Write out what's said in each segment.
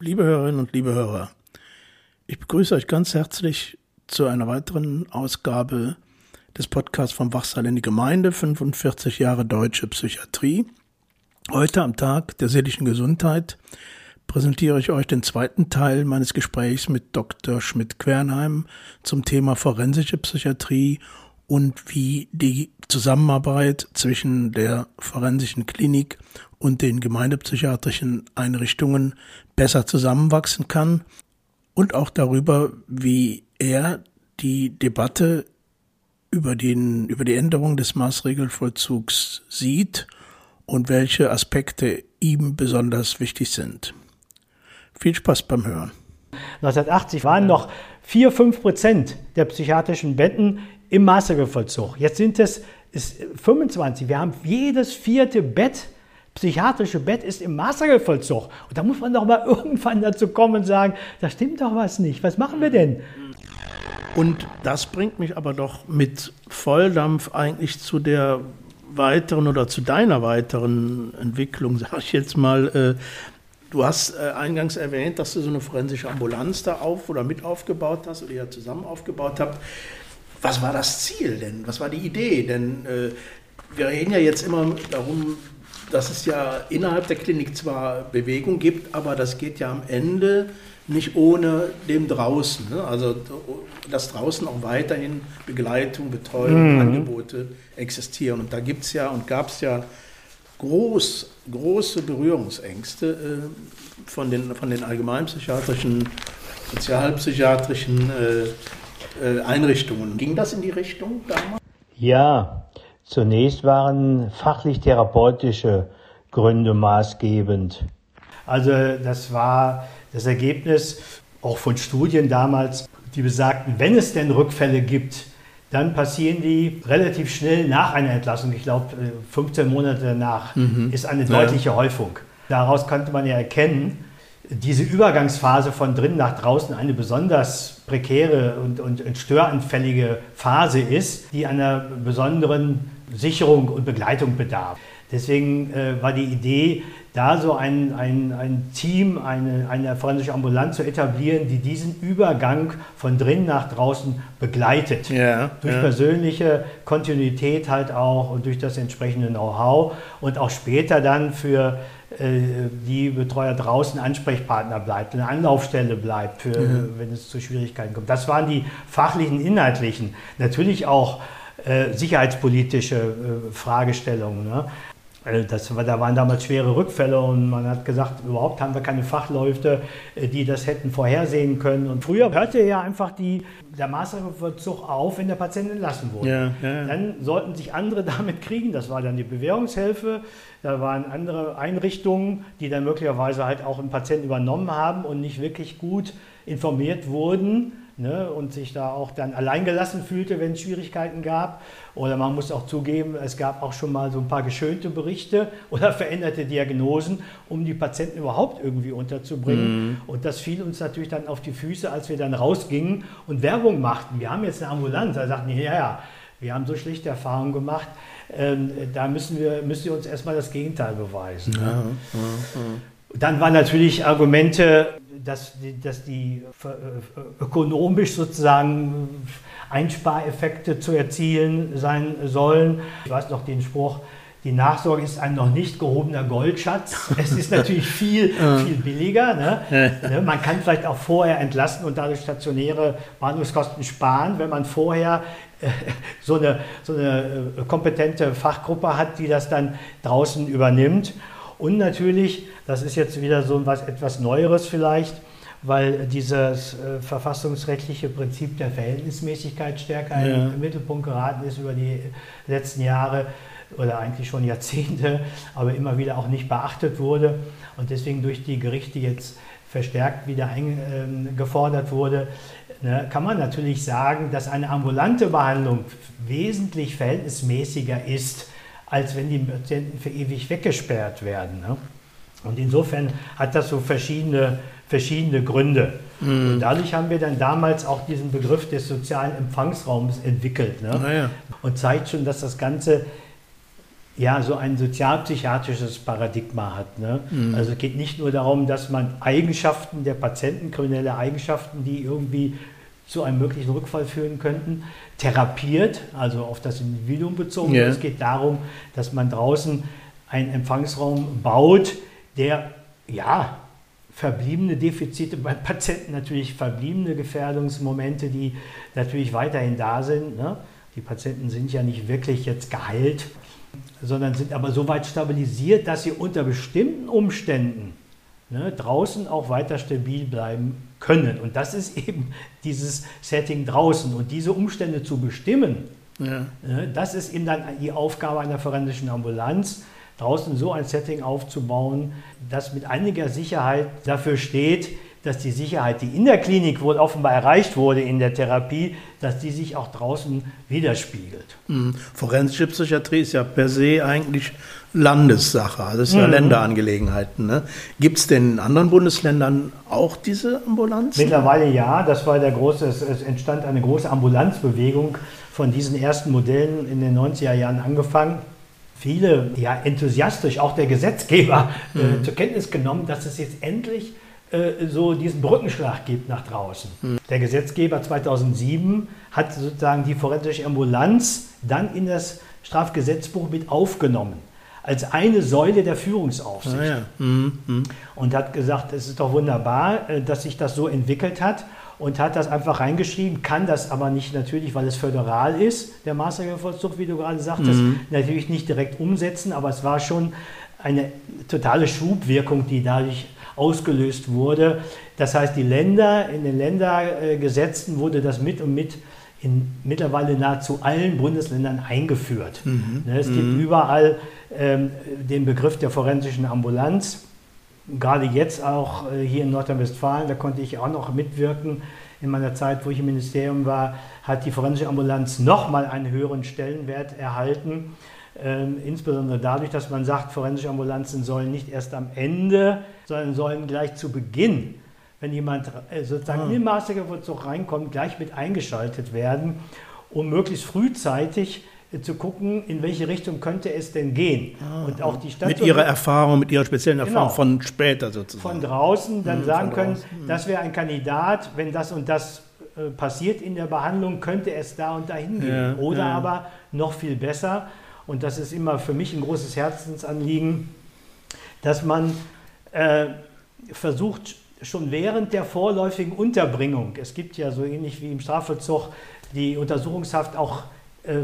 Liebe Hörerinnen und liebe Hörer, ich begrüße euch ganz herzlich zu einer weiteren Ausgabe des Podcasts vom Wachsaal in die Gemeinde, 45 Jahre deutsche Psychiatrie. Heute am Tag der seelischen Gesundheit präsentiere ich euch den zweiten Teil meines Gesprächs mit Dr. Schmidt-Quernheim zum Thema forensische Psychiatrie und wie die Zusammenarbeit zwischen der forensischen Klinik und den gemeindepsychiatrischen Einrichtungen besser zusammenwachsen kann und auch darüber, wie er die Debatte über, den, über die Änderung des Maßregelvollzugs sieht und welche Aspekte ihm besonders wichtig sind. Viel Spaß beim Hören. 1980 waren noch 4, 5 Prozent der psychiatrischen Betten im Maßregelvollzug. Jetzt sind es 25. Wir haben jedes vierte Bett, psychiatrische Bett ist im Maßregelvollzug. Und da muss man doch mal irgendwann dazu kommen und sagen, da stimmt doch was nicht. Was machen wir denn? Und das bringt mich aber doch mit Volldampf eigentlich zu der weiteren oder zu deiner weiteren Entwicklung, sage ich jetzt mal. Äh, du hast äh, eingangs erwähnt, dass du so eine forensische Ambulanz da auf oder mit aufgebaut hast oder ihr zusammen aufgebaut habt. Was war das Ziel denn? Was war die Idee? Denn äh, wir reden ja jetzt immer darum, dass es ja innerhalb der Klinik zwar Bewegung gibt, aber das geht ja am Ende nicht ohne dem draußen. Ne? Also dass draußen auch weiterhin Begleitung, Betreuung, mhm. Angebote existieren. Und da gibt es ja und gab es ja groß, große Berührungsängste äh, von, den, von den allgemeinpsychiatrischen, sozialpsychiatrischen äh, Einrichtungen. Ging das in die Richtung damals? Ja, zunächst waren fachlich-therapeutische Gründe maßgebend. Also das war das Ergebnis auch von Studien damals, die besagten, wenn es denn Rückfälle gibt, dann passieren die relativ schnell nach einer Entlassung. Ich glaube, 15 Monate danach mhm. ist eine deutliche ja. Häufung. Daraus konnte man ja erkennen, diese Übergangsphase von drinnen nach draußen eine besonders prekäre und, und störanfällige Phase ist, die einer besonderen Sicherung und Begleitung bedarf. Deswegen äh, war die Idee, da so ein, ein, ein Team, eine, eine forensische Ambulanz zu etablieren, die diesen Übergang von drinnen nach draußen begleitet. Ja, durch ja. persönliche Kontinuität halt auch und durch das entsprechende Know-how und auch später dann für äh, die Betreuer draußen Ansprechpartner bleibt, eine Anlaufstelle bleibt, für, mhm. wenn es zu Schwierigkeiten kommt. Das waren die fachlichen, inhaltlichen. Natürlich auch äh, sicherheitspolitische äh, Fragestellungen. Ne? Äh, das, da waren damals schwere Rückfälle und man hat gesagt, überhaupt haben wir keine Fachleute, äh, die das hätten vorhersehen können. Und früher hörte ja einfach die, der Maßregelvollzug auf, wenn der Patient entlassen wurde. Ja, ja. Dann sollten sich andere damit kriegen. Das war dann die Bewährungshilfe. Da waren andere Einrichtungen, die dann möglicherweise halt auch einen Patienten übernommen haben und nicht wirklich gut informiert wurden ne, und sich da auch dann alleingelassen fühlte, wenn es Schwierigkeiten gab. Oder man muss auch zugeben, es gab auch schon mal so ein paar geschönte Berichte oder veränderte Diagnosen, um die Patienten überhaupt irgendwie unterzubringen. Mhm. Und das fiel uns natürlich dann auf die Füße, als wir dann rausgingen und Werbung machten. Wir haben jetzt eine Ambulanz. Da sagten die, ja, ja, wir haben so schlechte Erfahrungen gemacht. Ähm, da müssen wir, müssen wir uns erstmal das Gegenteil beweisen. Ja, ja, ja. Dann waren natürlich Argumente, dass, dass die äh, ökonomisch sozusagen Einspareffekte zu erzielen sein sollen. Ich weiß noch den Spruch, die Nachsorge ist ein noch nicht gehobener Goldschatz. Es ist natürlich viel, viel billiger. Ne? ne? Man kann vielleicht auch vorher entlasten und dadurch stationäre Behandlungskosten sparen, wenn man vorher äh, so eine, so eine äh, kompetente Fachgruppe hat, die das dann draußen übernimmt. Und natürlich, das ist jetzt wieder so was etwas Neueres vielleicht, weil dieses äh, verfassungsrechtliche Prinzip der Verhältnismäßigkeit stärker ja. im Mittelpunkt geraten ist über die letzten Jahre oder eigentlich schon Jahrzehnte, aber immer wieder auch nicht beachtet wurde und deswegen durch die Gerichte jetzt verstärkt wieder eingefordert ähm, wurde, ne, kann man natürlich sagen, dass eine ambulante Behandlung wesentlich verhältnismäßiger ist als wenn die Patienten für ewig weggesperrt werden. Ne? Und insofern hat das so verschiedene, verschiedene Gründe. Mhm. Und dadurch haben wir dann damals auch diesen Begriff des sozialen Empfangsraums entwickelt. Ne? Ja. Und zeigt schon, dass das Ganze ja so ein sozialpsychiatrisches Paradigma hat. Ne? Mhm. Also es geht nicht nur darum, dass man Eigenschaften der Patienten, kriminelle Eigenschaften, die irgendwie zu einem möglichen Rückfall führen könnten, therapiert, also auf das Individuum bezogen. Yeah. Es geht darum, dass man draußen einen Empfangsraum baut, der ja verbliebene Defizite beim Patienten, natürlich verbliebene Gefährdungsmomente, die natürlich weiterhin da sind. Ne? Die Patienten sind ja nicht wirklich jetzt geheilt, sondern sind aber so weit stabilisiert, dass sie unter bestimmten Umständen ne, draußen auch weiter stabil bleiben können. Und das ist eben dieses Setting draußen. Und diese Umstände zu bestimmen, ja. ne, das ist eben dann die Aufgabe einer forensischen Ambulanz, draußen so ein Setting aufzubauen, das mit einiger Sicherheit dafür steht, dass die Sicherheit, die in der Klinik wohl offenbar erreicht wurde in der Therapie, dass die sich auch draußen widerspiegelt. Mhm. Forensische Psychiatrie ist ja per se eigentlich Landessache, das ist ja mhm. Länderangelegenheiten. Ne? Gibt es denn in anderen Bundesländern auch diese Ambulanzen? Mittlerweile ja, das war der große, es entstand eine große Ambulanzbewegung von diesen ersten Modellen in den 90er Jahren angefangen viele ja, enthusiastisch, auch der Gesetzgeber, äh, mhm. äh, zur Kenntnis genommen, dass es jetzt endlich äh, so diesen Brückenschlag gibt nach draußen. Mhm. Der Gesetzgeber 2007 hat sozusagen die forensische Ambulanz dann in das Strafgesetzbuch mit aufgenommen als eine Säule der Führungsaufsicht. Ah, ja. mhm. Mhm. Und hat gesagt, es ist doch wunderbar, äh, dass sich das so entwickelt hat und hat das einfach reingeschrieben, kann das aber nicht natürlich, weil es föderal ist, der Maßregelvollzug, wie du gerade sagtest, mhm. natürlich nicht direkt umsetzen, aber es war schon eine totale Schubwirkung, die dadurch ausgelöst wurde. Das heißt, die Länder, in den Ländergesetzen wurde das mit und mit in mittlerweile nahezu allen Bundesländern eingeführt. Mhm. Ne, es gibt mhm. überall den Begriff der forensischen Ambulanz. Gerade jetzt auch äh, hier in Nordrhein-Westfalen, da konnte ich auch noch mitwirken. In meiner Zeit, wo ich im Ministerium war, hat die forensische Ambulanz nochmal einen höheren Stellenwert erhalten. Ähm, insbesondere dadurch, dass man sagt, forensische Ambulanzen sollen nicht erst am Ende, sondern sollen gleich zu Beginn, wenn jemand äh, sozusagen ah. in den Maßregelvollzug reinkommt, gleich mit eingeschaltet werden, um möglichst frühzeitig zu gucken, in welche Richtung könnte es denn gehen. Ah, und auch die Stadt mit ihrer Erfahrung, mit ihrer speziellen Erfahrung genau, von später sozusagen. Von draußen dann mhm, sagen können, mhm. das wäre ein Kandidat, wenn das und das äh, passiert in der Behandlung, könnte es da und da hingehen. Ja, Oder ja. aber noch viel besser, und das ist immer für mich ein großes Herzensanliegen, dass man äh, versucht, schon während der vorläufigen Unterbringung, es gibt ja so ähnlich wie im Strafvollzug die Untersuchungshaft auch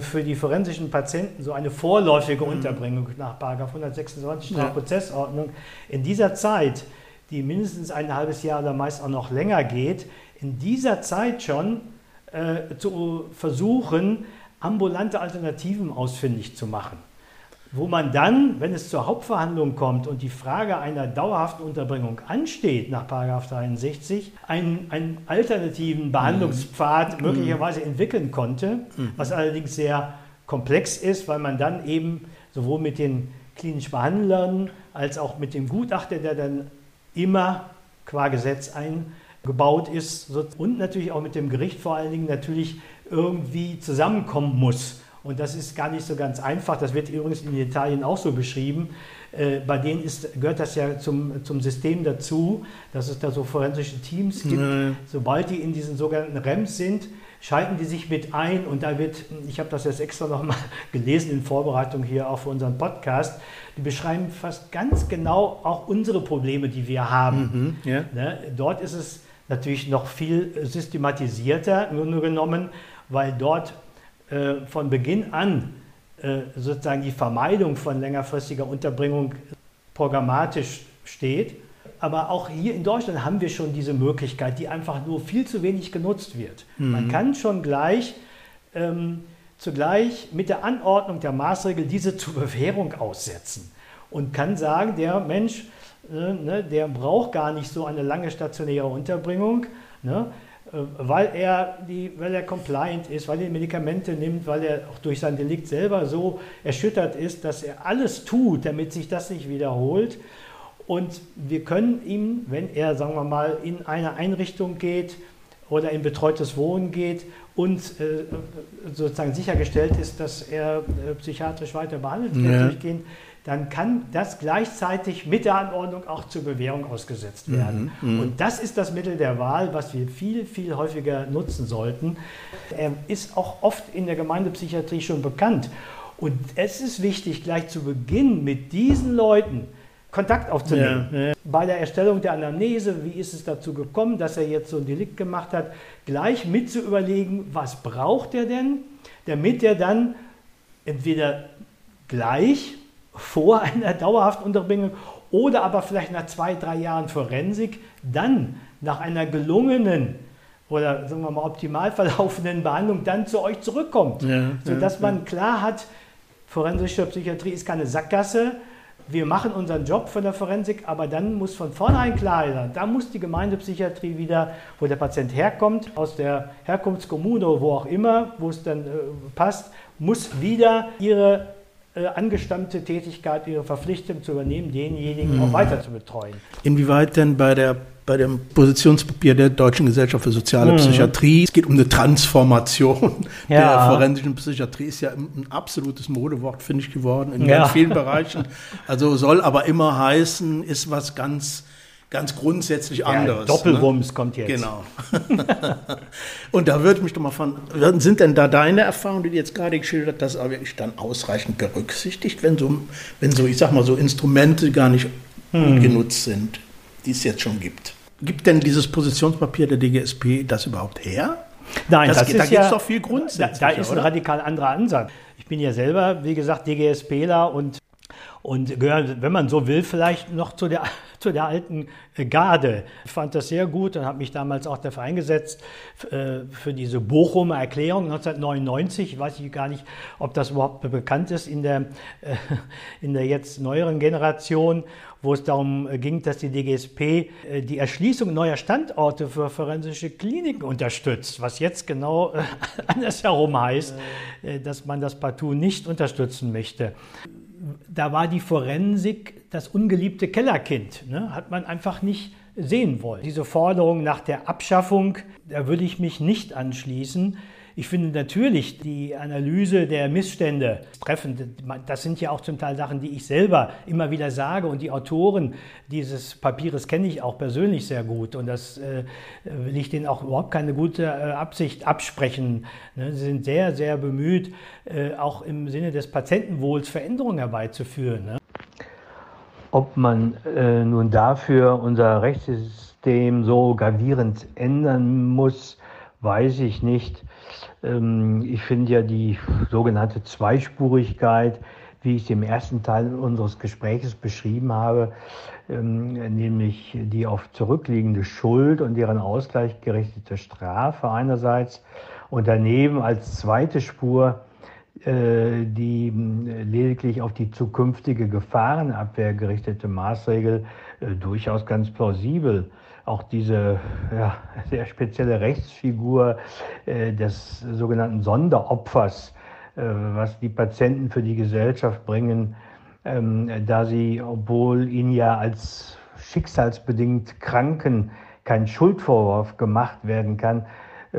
für die forensischen Patienten so eine vorläufige mhm. Unterbringung nach 126 Strafprozessordnung. In dieser Zeit, die mindestens ein halbes Jahr oder meist auch noch länger geht, in dieser Zeit schon äh, zu versuchen, ambulante Alternativen ausfindig zu machen. Wo man dann, wenn es zur Hauptverhandlung kommt und die Frage einer dauerhaften Unterbringung ansteht nach 63, einen, einen alternativen Behandlungspfad mhm. möglicherweise entwickeln konnte, mhm. was allerdings sehr komplex ist, weil man dann eben sowohl mit den klinischen Behandlern als auch mit dem Gutachter, der dann immer qua Gesetz eingebaut ist und natürlich auch mit dem Gericht vor allen Dingen natürlich irgendwie zusammenkommen muss. Und das ist gar nicht so ganz einfach. Das wird übrigens in Italien auch so beschrieben. Äh, bei denen ist, gehört das ja zum, zum System dazu, dass es da so forensische Teams gibt. Nee. Sobald die in diesen sogenannten REMs sind, schalten die sich mit ein und da wird, ich habe das jetzt extra nochmal gelesen in Vorbereitung hier auch für unseren Podcast, die beschreiben fast ganz genau auch unsere Probleme, die wir haben. Mhm, yeah. ne? Dort ist es natürlich noch viel systematisierter, nur genommen, weil dort äh, von Beginn an äh, sozusagen die Vermeidung von längerfristiger Unterbringung programmatisch steht. Aber auch hier in Deutschland haben wir schon diese Möglichkeit, die einfach nur viel zu wenig genutzt wird. Mhm. Man kann schon gleich ähm, zugleich mit der Anordnung der Maßregel diese zur Bewährung aussetzen und kann sagen, der Mensch, äh, ne, der braucht gar nicht so eine lange stationäre Unterbringung. Ne, weil er, die, weil er compliant ist, weil er Medikamente nimmt, weil er auch durch sein Delikt selber so erschüttert ist, dass er alles tut, damit sich das nicht wiederholt. Und wir können ihm, wenn er, sagen wir mal, in eine Einrichtung geht oder in betreutes Wohnen geht und äh, sozusagen sichergestellt ist, dass er äh, psychiatrisch weiter behandelt wird, ja. durchgehen, dann kann das gleichzeitig mit der Anordnung auch zur Bewährung ausgesetzt mhm, werden. Mhm, und das ist das Mittel der Wahl, was wir viel, viel häufiger nutzen sollten. Er ist auch oft in der Gemeindepsychiatrie schon bekannt. Und es ist wichtig, gleich zu Beginn mit diesen Leuten Kontakt aufzunehmen. Ja, ja. Bei der Erstellung der Anamnese, wie ist es dazu gekommen, dass er jetzt so ein Delikt gemacht hat, gleich mit zu überlegen, was braucht er denn, damit er dann entweder gleich vor einer dauerhaften Unterbringung oder aber vielleicht nach zwei, drei Jahren Forensik dann nach einer gelungenen oder sagen wir mal optimal verlaufenden Behandlung dann zu euch zurückkommt, ja, sodass ja, man klar hat, forensische Psychiatrie ist keine Sackgasse. Wir machen unseren Job von der Forensik, aber dann muss von vornherein klar sein, da muss die Gemeindepsychiatrie wieder, wo der Patient herkommt, aus der Herkunftskommune oder wo auch immer, wo es dann äh, passt, muss wieder ihre äh, angestammte Tätigkeit, ihre Verpflichtung zu übernehmen, denjenigen mhm. auch weiter zu betreuen. Inwieweit denn bei der bei dem Positionspapier der Deutschen Gesellschaft für soziale mhm. Psychiatrie. Es geht um eine Transformation ja. der forensischen Psychiatrie. Ist ja ein absolutes Modewort, finde ich, geworden in ja. vielen Bereichen. Also soll aber immer heißen, ist was ganz ganz grundsätzlich anderes. Ja, Doppelwumms ne? kommt jetzt. Genau. und da würde ich mich doch mal von, sind denn da deine Erfahrungen, die du jetzt gerade geschildert hast, aber wirklich dann ausreichend berücksichtigt, wenn so, wenn so, ich sag mal, so Instrumente gar nicht hm. genutzt sind, die es jetzt schon gibt? Gibt denn dieses Positionspapier der DGSP das überhaupt her? Nein, das, das ist da gibt es doch viel grundsätzlich. Da, da ist ein radikal anderer Ansatz. Ich bin ja selber, wie gesagt, DGSPler und und gehören, wenn man so will, vielleicht noch zu der, zu der alten Garde. Ich fand das sehr gut und habe mich damals auch dafür eingesetzt, äh, für diese Bochumer Erklärung 1999. Ich weiß gar nicht, ob das überhaupt bekannt ist in der, äh, in der jetzt neueren Generation, wo es darum ging, dass die DGSP äh, die Erschließung neuer Standorte für forensische Kliniken unterstützt, was jetzt genau andersherum heißt, dass man das partout nicht unterstützen möchte da war die Forensik das ungeliebte Kellerkind. Ne? Hat man einfach nicht sehen wollen. Diese Forderung nach der Abschaffung, da würde ich mich nicht anschließen. Ich finde natürlich die Analyse der Missstände treffend. Das sind ja auch zum Teil Sachen, die ich selber immer wieder sage und die Autoren dieses Papieres kenne ich auch persönlich sehr gut und das äh, will ich denen auch überhaupt keine gute äh, Absicht absprechen. Ne? Sie sind sehr, sehr bemüht, äh, auch im Sinne des Patientenwohls Veränderungen herbeizuführen. Ne? Ob man äh, nun dafür unser Rechtssystem so gravierend ändern muss, weiß ich nicht. Ähm, ich finde ja die sogenannte Zweispurigkeit, wie ich es im ersten Teil unseres Gesprächs beschrieben habe, ähm, nämlich die auf zurückliegende Schuld und deren Ausgleich gerichtete Strafe einerseits und daneben als zweite Spur äh, die äh, lediglich auf die zukünftige Gefahrenabwehr gerichtete Maßregel äh, durchaus ganz plausibel auch diese ja, sehr spezielle Rechtsfigur äh, des sogenannten Sonderopfers, äh, was die Patienten für die Gesellschaft bringen, ähm, da sie, obwohl ihnen ja als schicksalsbedingt Kranken kein Schuldvorwurf gemacht werden kann, äh,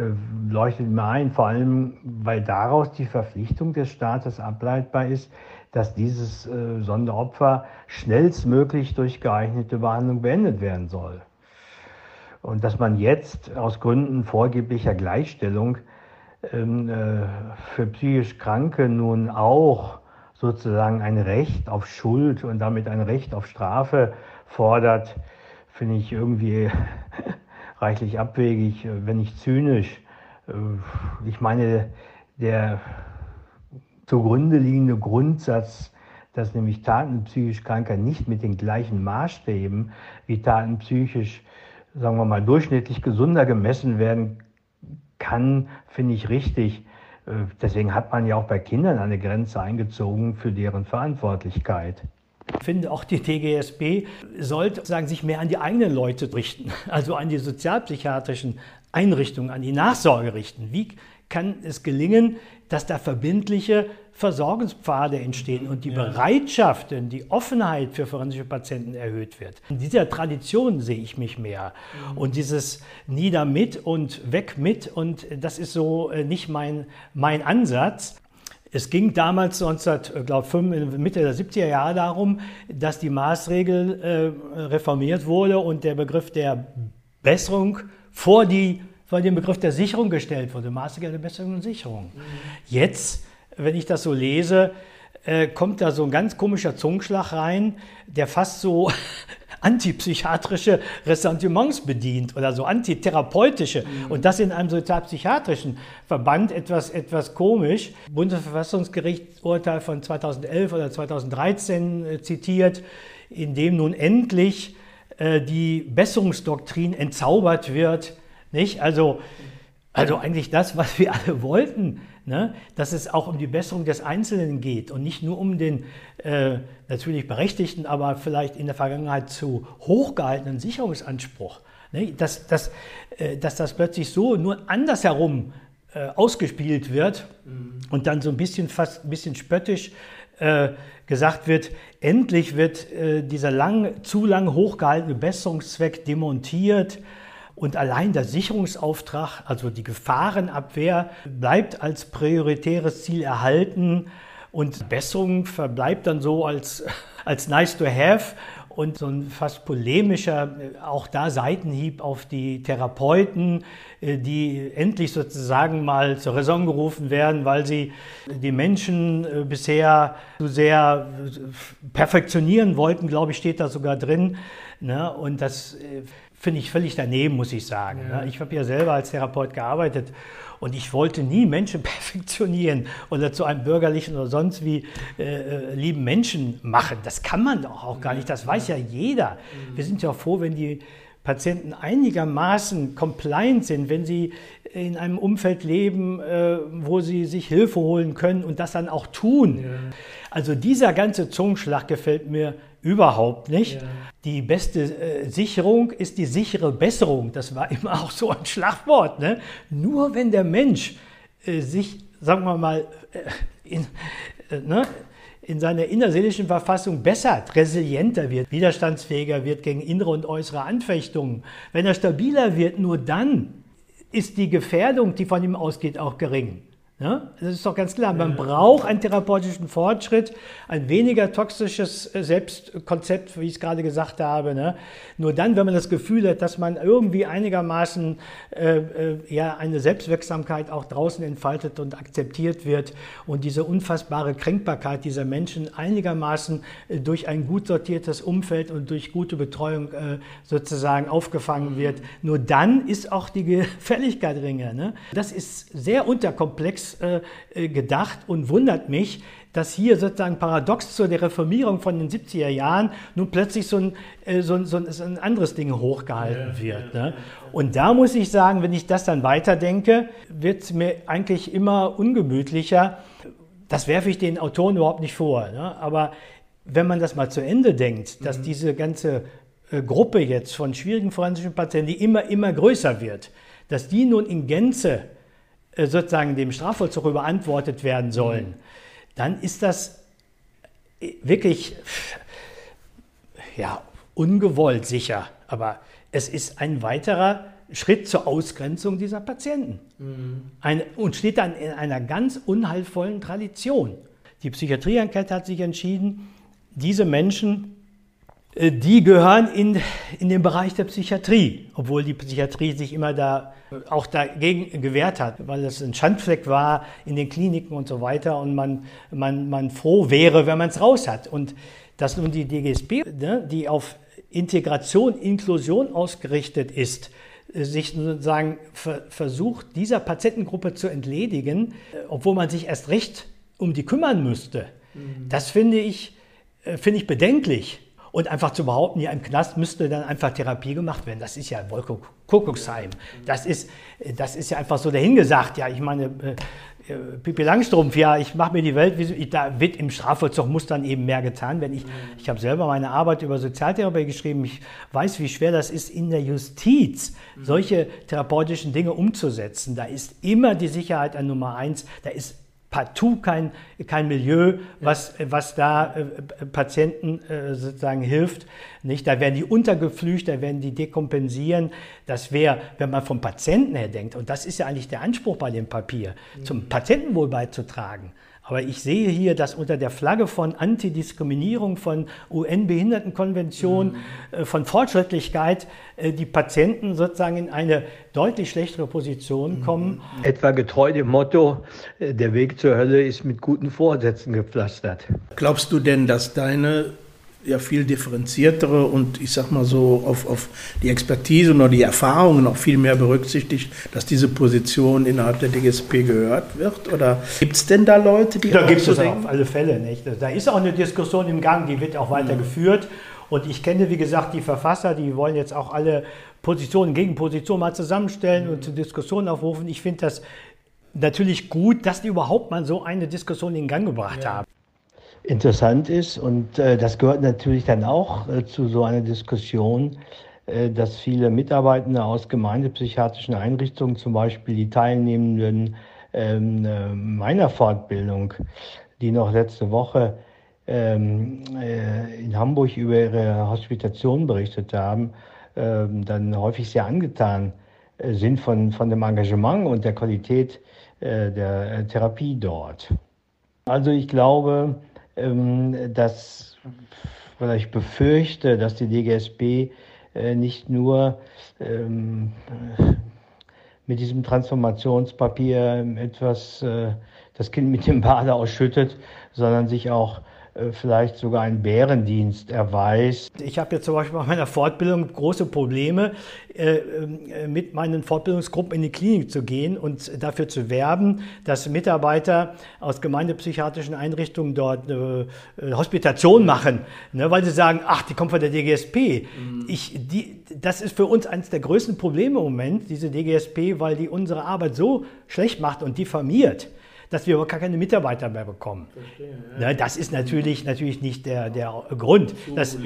leuchtet mir ein, vor allem weil daraus die Verpflichtung des Staates ableitbar ist, dass dieses äh, Sonderopfer schnellstmöglich durch geeignete Behandlung beendet werden soll. Und dass man jetzt aus Gründen vorgeblicher Gleichstellung ähm, äh, für psychisch Kranke nun auch sozusagen ein Recht auf Schuld und damit ein Recht auf Strafe fordert, finde ich irgendwie reichlich abwegig, wenn nicht zynisch. Äh, ich meine, der zugrunde liegende Grundsatz, dass nämlich Taten psychisch Kranker nicht mit den gleichen Maßstäben wie Taten psychisch sagen wir mal, durchschnittlich gesunder gemessen werden kann, finde ich richtig. Äh, deswegen hat man ja auch bei Kindern eine Grenze eingezogen für deren Verantwortlichkeit. Ich finde auch die TGSB sollte sagen, sich mehr an die eigenen Leute richten, also an die sozialpsychiatrischen Einrichtungen, an die Nachsorge richten. Wie kann es gelingen, dass da verbindliche Versorgungspfade entstehen und die ja. Bereitschaft, die Offenheit für forensische Patienten erhöht wird. In dieser Tradition sehe ich mich mehr. Mhm. Und dieses Nieder mit und weg mit und das ist so äh, nicht mein, mein Ansatz. Es ging damals 1905, Mitte der 70er Jahre darum, dass die Maßregel äh, reformiert wurde und der Begriff der Besserung vor, die, vor den Begriff der Sicherung gestellt wurde. Maßregel der Besserung und Sicherung. Mhm. Jetzt, wenn ich das so lese, äh, kommt da so ein ganz komischer Zungenschlag rein, der fast so antipsychiatrische Ressentiments bedient oder so antitherapeutische. Mhm. Und das in einem sozialpsychiatrischen Verband etwas, etwas komisch. Bundesverfassungsgericht Urteil von 2011 oder 2013 äh, zitiert, in dem nun endlich äh, die Besserungsdoktrin entzaubert wird. Nicht? Also, also eigentlich das, was wir alle wollten ne? dass es auch um die Besserung des Einzelnen geht und nicht nur um den äh, natürlich berechtigten, aber vielleicht in der Vergangenheit zu hochgehaltenen Sicherungsanspruch. Ne? Dass, dass, äh, dass das plötzlich so nur andersherum äh, ausgespielt wird mhm. und dann so ein bisschen fast ein bisschen spöttisch äh, gesagt wird, endlich wird äh, dieser lang, zu lang hochgehaltene Besserungszweck demontiert und allein der Sicherungsauftrag, also die Gefahrenabwehr, bleibt als prioritäres Ziel erhalten und Besserung verbleibt dann so als, als nice to have und so ein fast polemischer, auch da Seitenhieb auf die Therapeuten, äh, die endlich sozusagen mal zur Raison gerufen werden, weil sie die Menschen äh, bisher zu sehr perfektionieren wollten, glaube ich, steht da sogar drin. Ne? Und das äh, finde ich völlig daneben, muss ich sagen. Ja. Ich habe ja selber als Therapeut gearbeitet und ich wollte nie Menschen perfektionieren oder zu einem bürgerlichen oder sonst wie äh, äh, lieben Menschen machen. Das kann man doch auch gar nicht, das weiß ja jeder. Mhm. Wir sind ja froh, wenn die Patienten einigermaßen compliant sind, wenn sie in einem Umfeld leben, äh, wo sie sich Hilfe holen können und das dann auch tun. Ja. Also dieser ganze Zungenschlag gefällt mir überhaupt nicht. Ja. Die beste äh, Sicherung ist die sichere Besserung. Das war immer auch so ein Schlagwort. Ne? Nur wenn der Mensch äh, sich, sagen wir mal, in, ne, in seiner innerseelischen Verfassung bessert, resilienter wird, widerstandsfähiger wird gegen innere und äußere Anfechtungen, wenn er stabiler wird, nur dann ist die Gefährdung, die von ihm ausgeht, auch gering. Ja, das ist doch ganz klar. Man braucht einen therapeutischen Fortschritt, ein weniger toxisches äh, Selbstkonzept, wie ich es gerade gesagt habe. Ne? Nur dann, wenn man das Gefühl hat, dass man irgendwie einigermaßen äh, äh, ja, eine Selbstwirksamkeit auch draußen entfaltet und akzeptiert wird und diese unfassbare Kränkbarkeit dieser Menschen einigermaßen äh, durch ein gut sortiertes Umfeld und durch gute Betreuung äh, sozusagen aufgefangen wird, nur dann ist auch die Gefälligkeit geringer. Ne? Das ist sehr unterkomplex äh, äh, gedacht und wundert mich, dass hier sozusagen paradox zu der Reformierung von den 70er Jahren nun plötzlich so ein, äh, so ein, so ein, so ein anderes Ding hochgehalten ja, wird. Ne? Und da muss ich sagen, wenn ich das dann weiterdenke, wird es mir eigentlich immer ungemütlicher. Das werfe ich den Autoren überhaupt nicht vor. Ne? Aber wenn man das mal zu Ende denkt, dass mhm. diese ganze äh, Gruppe jetzt von schwierigen forensischen Patienten, die immer, immer größer wird, dass die nun in Gänze sozusagen dem Strafvollzug überantwortet werden sollen, dann ist das äh, wirklich ja, ungewollt sicher. Aber es ist ein weiterer Schritt zur Ausgrenzung dieser Patienten mhm. Eine, und steht dann in einer ganz unheilvollen Tradition. Die Psychiatrieenquete hat sich entschieden, diese Menschen äh, die gehören in, in den Bereich der Psychiatrie, obwohl die Psychiatrie sich immer da auch dagegen gewehrt hat, weil es ein Schandfleck war in den Kliniken und so weiter und man, man, man froh wäre, wenn man es raus hat. Und dass nun die DGSB, ne, die auf Integration, Inklusion ausgerichtet ist, äh, sich sozusagen versucht, dieser Patientengruppe zu entledigen, äh, obwohl man sich erst recht um die kümmern müsste. Mhm. Das finde ich, finde ich bedenklich. Und einfach zu behaupten, ja, im Knast müsste dann einfach Therapie gemacht werden, das ist ja Wolke Kuckucksheim. Das ist, das ist ja einfach so dahingesagt. Ja, ich meine, äh, äh Pippi Langstrumpf, ja, ich mache mir die Welt, wie, da wird im Strafvollzug muss dann eben mehr getan werden. Ich, ich habe selber meine Arbeit über Sozialtherapie geschrieben. Ich weiß, wie schwer das ist, in der Justiz solche therapeutischen Dinge umzusetzen. Da ist immer die Sicherheit an Nummer eins. Da ist partout kein, kein Milieu, was, was da äh, Patienten äh, sozusagen hilft. Nicht? Da werden die untergepflügt, da werden die dekompensieren. Das wäre, wenn man vom Patienten her denkt, und das ist ja eigentlich der Anspruch bei dem Papier, zum Patientenwohl beizutragen. Aber ich sehe hier, dass unter der Flagge von Antidiskriminierung, von UN-Behindertenkonvention, mhm. von Fortschrittlichkeit äh, die Patienten sozusagen in eine deutlich schlechtere Position mhm. kommen. Etwa getreu dem Motto, äh, der Weg zur Hölle ist mit guten Vorsätzen gepflastert. Glaubst du denn, dass deine ja viel differenziertere und ich sag mal so auf, auf die Expertise oder die Erfahrungen noch viel mehr berücksichtigt, dass diese Position innerhalb der DGSP gehört wird? Oder gibt es denn da Leute, die. Da gibt es so auf alle Fälle nicht. Da ist auch eine Diskussion im Gang, die wird auch weiter mhm. geführt. Und ich kenne, wie gesagt, die Verfasser, die wollen jetzt auch alle Positionen, Gegenpositionen mal zusammenstellen mhm. und zur Diskussion aufrufen. Ich finde das natürlich gut, dass die überhaupt mal so eine Diskussion in Gang gebracht ja. haben interessant ist. Und äh, das gehört natürlich dann auch äh, zu so einer Diskussion, äh, dass viele Mitarbeitende aus gemeindepsychiatrischen Einrichtungen, zum Beispiel die Teilnehmenden ähm, äh, meiner Fortbildung, die noch letzte Woche ähm, äh, in Hamburg über ihre Hospitation berichtet haben, ähm, dann häufig sehr angetan äh, sind von, von dem Engagement und der Qualität der Therapie dort. Also ich glaube, ähm, dass, oder ich befürchte, dass die DGSB äh, nicht nur ähm, mit diesem Transformationspapier etwas äh, das Kind mit dem Bade ausschüttet, sondern sich auch vielleicht sogar einen Bärendienst erweist. Ich habe jetzt zum Beispiel bei meiner Fortbildung große Probleme, äh, äh, mit meinen Fortbildungsgruppen in die Klinik zu gehen und dafür zu werben, dass Mitarbeiter aus gemeindepsychiatrischen Einrichtungen dort eine Hospitation machen, ne, weil sie sagen, ach, die kommen von der DGSP. Mhm. Ich, die, das ist für uns eines der größten Probleme im Moment, diese DGSP, weil die unsere Arbeit so schlecht macht und diffamiert dass wir aber gar keine Mitarbeiter mehr bekommen. Verstehe, ja. Ne, das ist natürlich, natürlich nicht der, der Grund. Das,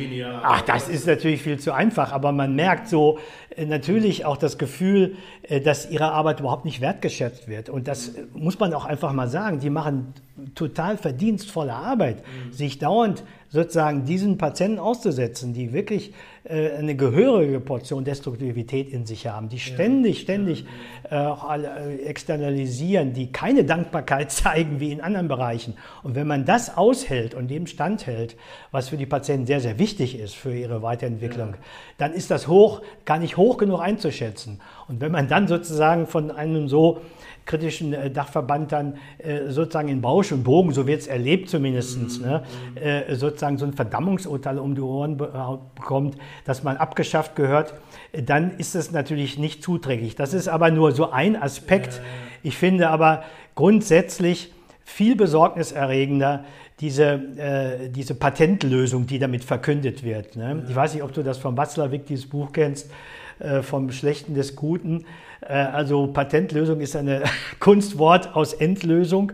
ach, das ist natürlich viel zu einfach, aber man merkt so äh, natürlich auch das Gefühl, äh, dass ihre Arbeit überhaupt nicht wertgeschätzt wird. Und das muss man auch einfach mal sagen. Die machen total verdienstvolle Arbeit, mhm. sich dauernd sozusagen diesen Patienten auszusetzen, die wirklich äh, eine gehörige Portion Destruktivität in sich haben, die ständig, ständig äh, auch äh, externalisieren, die keine Dankbarkeit zeigen wie in anderen Bereichen. Und wenn man das aushält und dem standhält, was für die Patienten sehr, sehr wichtig ist für ihre Weiterentwicklung, ja. dann ist das hoch, gar nicht hoch genug einzuschätzen. Und wenn man dann sozusagen von einem so kritischen äh, Dachverband dann äh, sozusagen in Bausch und Bogen, so wird es erlebt zumindest, mhm. ne, äh, sozusagen so ein Verdammungsurteil um die Ohren bekommt, dass man abgeschafft gehört, dann ist das natürlich nicht zuträglich. Das ist aber nur so ein Aspekt. Ich finde aber grundsätzlich viel besorgniserregender diese, äh, diese Patentlösung, die damit verkündet wird. Ne? Ich weiß nicht, ob du das von Watzlawick, dieses Buch kennst, äh, vom Schlechten des Guten. Äh, also Patentlösung ist ein Kunstwort aus Endlösung.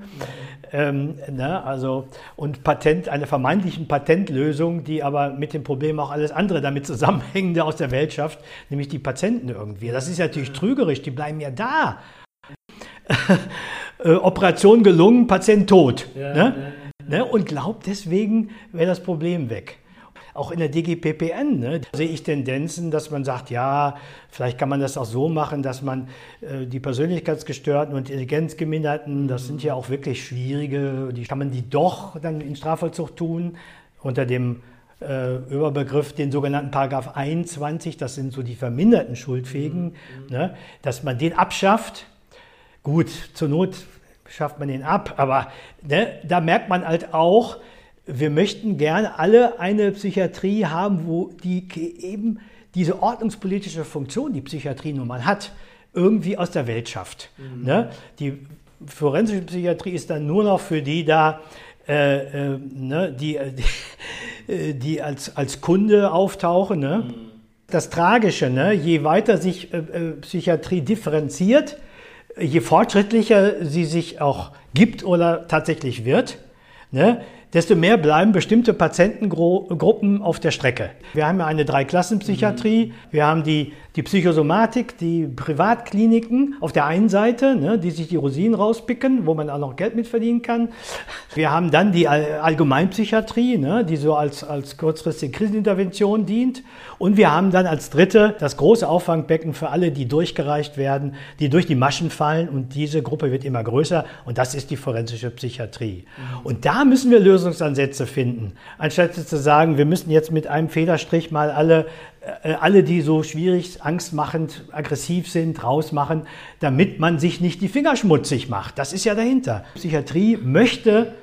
Ähm, ne, also, und Patent, eine vermeintliche Patentlösung, die aber mit dem Problem auch alles andere damit zusammenhängende aus der Welt schafft, nämlich die Patienten irgendwie. Das ist natürlich trügerisch, die bleiben ja da. äh, Operation gelungen, Patient tot. Ja, ne? Ja, ne? Und glaubt deswegen wäre das Problem weg auch in der DGPPN ne, sehe ich Tendenzen, dass man sagt, ja, vielleicht kann man das auch so machen, dass man äh, die Persönlichkeitsgestörten und Intelligenzgeminderten, das sind ja auch wirklich schwierige, die kann man die doch dann in Strafvollzug tun unter dem äh, Überbegriff, den sogenannten Paragraph 21, das sind so die verminderten Schuldfähigen, mhm. ne, dass man den abschafft. Gut, zur Not schafft man den ab, aber ne, da merkt man halt auch, wir möchten gerne alle eine Psychiatrie haben, wo die eben diese ordnungspolitische Funktion, die Psychiatrie nun mal hat, irgendwie aus der Welt schafft. Mhm. Ne? Die forensische Psychiatrie ist dann nur noch für die da, äh, äh, ne? die, die, äh, die, als, als Kunde auftauchen. Ne? Mhm. Das Tragische, ne? je weiter sich äh, äh, Psychiatrie differenziert, je fortschrittlicher sie sich auch gibt oder tatsächlich wird, ne? Desto mehr bleiben bestimmte Patientengruppen auf der Strecke. Wir haben ja eine Dreiklassenpsychiatrie, wir haben die, die Psychosomatik, die Privatkliniken auf der einen Seite, ne, die sich die Rosinen rauspicken, wo man auch noch Geld mit verdienen kann. Wir haben dann die Allgemeinpsychiatrie, ne, die so als, als kurzfristige Krisenintervention dient. Und wir haben dann als dritte das große Auffangbecken für alle, die durchgereicht werden, die durch die Maschen fallen. Und diese Gruppe wird immer größer. Und das ist die forensische Psychiatrie. Mhm. Und da müssen wir Lösungsansätze finden. Anstatt zu sagen, wir müssen jetzt mit einem Federstrich mal alle äh, alle, die so schwierig, angstmachend, aggressiv sind, rausmachen, damit man sich nicht die Finger schmutzig macht. Das ist ja dahinter. Psychiatrie möchte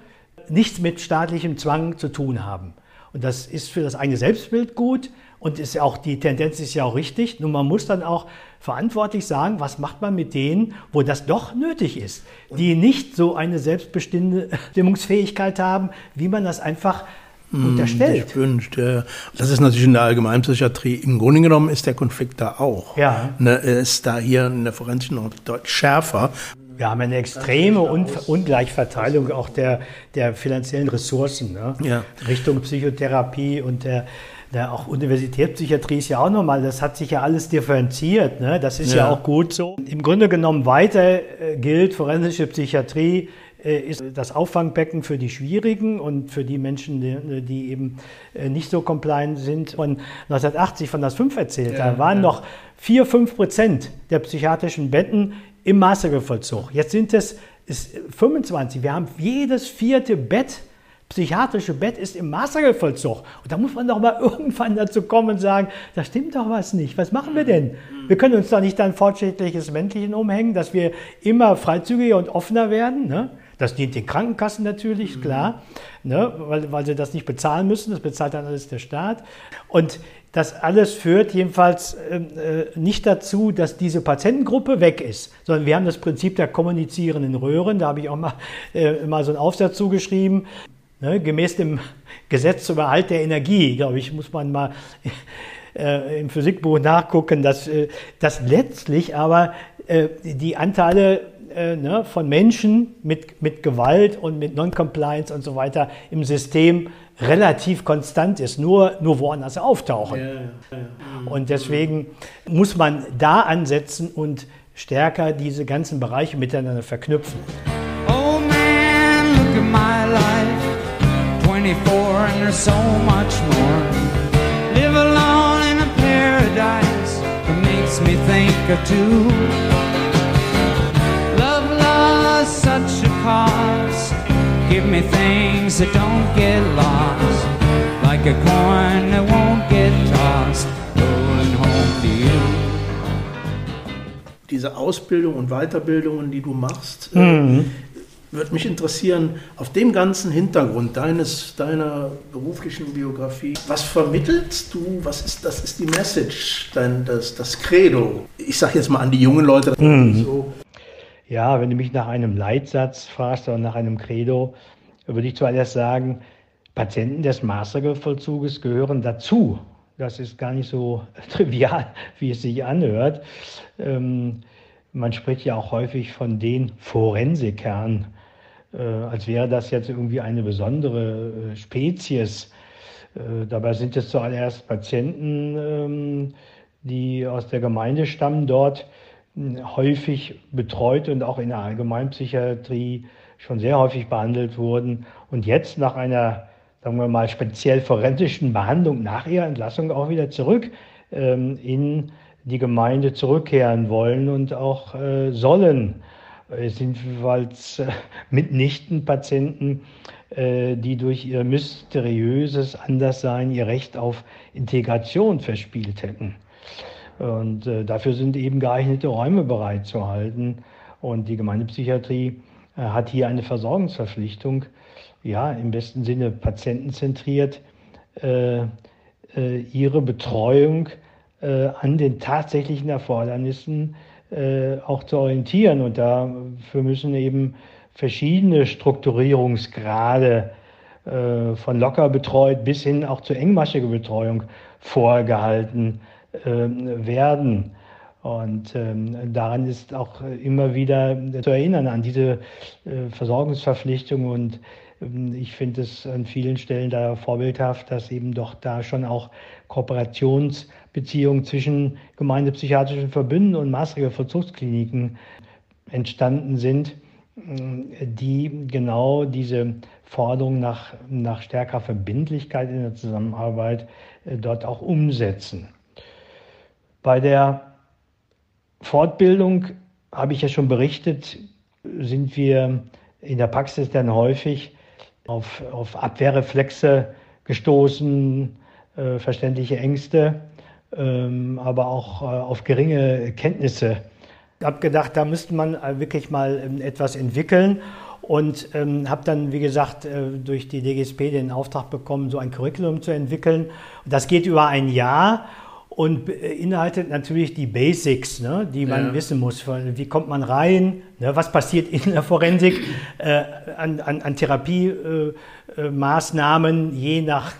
nichts mit staatlichem Zwang zu tun haben. Und das ist für das eigene Selbstbild gut und ist auch, die Tendenz ist ja auch richtig. Nur man muss dann auch verantwortlich sagen, was macht man mit denen, wo das doch nötig ist, die nicht so eine Selbstbestimmungsfähigkeit haben, wie man das einfach hm, unterstellt. Ja. Das ist natürlich in der Allgemeinpsychiatrie, im Grunde genommen ist der Konflikt da auch. Ja. Ne, ist da hier in der Forensik noch deutlich schärfer. Wir haben eine extreme Ungleichverteilung auch der, der finanziellen Ressourcen ne? ja. Richtung Psychotherapie und der, der auch Universitätspsychiatrie ist ja auch normal, das hat sich ja alles differenziert, ne? das ist ja. ja auch gut so. Im Grunde genommen weiter äh, gilt forensische Psychiatrie äh, ist das Auffangbecken für die Schwierigen und für die Menschen, die, die eben äh, nicht so compliant sind. Von 1980 von das 5 erzählt, ja, da waren ja. noch 4, 5 Prozent der psychiatrischen Betten im Maßregelvollzug. Jetzt sind es 25. Wir haben jedes vierte Bett psychiatrische Bett ist im Maßregelvollzug. Und da muss man doch mal irgendwann dazu kommen und sagen, da stimmt doch was nicht. Was machen wir denn? Wir können uns doch nicht ein fortschrittliches Männchen umhängen, dass wir immer freizügiger und offener werden. Ne? Das dient den Krankenkassen natürlich, mhm. klar, ne, weil, weil sie das nicht bezahlen müssen. Das bezahlt dann alles der Staat. Und das alles führt jedenfalls ähm, äh, nicht dazu, dass diese Patientengruppe weg ist, sondern wir haben das Prinzip der kommunizierenden Röhren. Da habe ich auch mal, äh, mal so einen Aufsatz zugeschrieben. Ne, gemäß dem Gesetz zum Erhalt der Energie, glaube ich, muss man mal äh, im Physikbuch nachgucken, dass, äh, dass letztlich aber äh, die Anteile äh, ne, von Menschen mit, mit Gewalt und mit Non-Compliance und so weiter im System relativ konstant ist, nur, nur woanders auftauchen. Ja, ja, ja. Und deswegen muss man da ansetzen und stärker diese ganzen Bereiche miteinander verknüpfen. 24 and there's so much more. Live alone in a paradise that makes me think of two. such a cost. Give me things that don't get lost, like a coin that won't get tossed, rolling home to you. Diese Ausbildung und Weiterbildungen, die du machst, äh, mhm. Würde mich interessieren, auf dem ganzen Hintergrund deines, deiner beruflichen Biografie, was vermittelst du, was ist, das ist die Message, dein, das, das Credo? Ich sage jetzt mal an die jungen Leute, mhm. so, ja, wenn du mich nach einem Leitsatz fragst oder nach einem Credo, würde ich zuallererst sagen, Patienten des Maßregelvollzuges gehören dazu. Das ist gar nicht so trivial, wie es sich anhört. Ähm, man spricht ja auch häufig von den Forensikern, äh, als wäre das jetzt irgendwie eine besondere äh, Spezies. Äh, dabei sind es zuallererst Patienten, ähm, die aus der Gemeinde stammen dort, häufig betreut und auch in der Allgemeinpsychiatrie schon sehr häufig behandelt wurden und jetzt nach einer, sagen wir mal, speziell forensischen Behandlung nach ihrer Entlassung auch wieder zurück ähm, in die Gemeinde zurückkehren wollen und auch äh, sollen. Es sind jeweils äh, mitnichten Patienten, äh, die durch ihr mysteriöses Anderssein ihr Recht auf Integration verspielt hätten. Und äh, dafür sind eben geeignete Räume bereitzuhalten. Und die Gemeindepsychiatrie äh, hat hier eine Versorgungsverpflichtung, ja, im besten Sinne patientenzentriert, äh, äh ihre Betreuung äh, an den tatsächlichen Erfordernissen äh, auch zu orientieren. Und dafür müssen eben verschiedene Strukturierungsgrade von locker betreut bis hin auch zu engmaschiger Betreuung vorgehalten ähm, werden. Und ähm, daran ist auch immer wieder zu erinnern, an diese äh, Versorgungsverpflichtung und Ähm, ich finde es an vielen Stellen da vorbildhaft, dass eben doch da schon auch Kooperationsbeziehungen zwischen gemeindepsychiatrischen Verbünden und Maßregelvollzugskliniken entstanden sind, die genau diese Forderung nach, nach stärkerer Verbindlichkeit in der Zusammenarbeit äh, dort auch umsetzen. Bei der Fortbildung habe ich ja schon berichtet, sind wir in der Praxis dann häufig auf, auf Abwehrreflexe gestoßen, äh, verständliche Ängste, aber auch äh, auf geringe Kenntnisse. Ich habe gedacht, da müsste man äh, wirklich mal ähm, etwas entwickeln und ähm, habe dann, wie gesagt, äh, durch die DGSP den Auftrag bekommen, so ein Curriculum zu entwickeln. Das geht über ein Jahr und beinhaltet natürlich die Basics, ne, die man ja. wissen muss. Wie kommt man rein? Ne, was passiert in der Forensik äh, an, an, an Therapiemaßnahmen, äh, je nach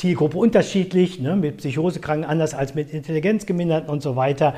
Zielgruppe unterschiedlich, ne, mit Psychosekranken anders als mit Intelligenzgeminderten und so weiter.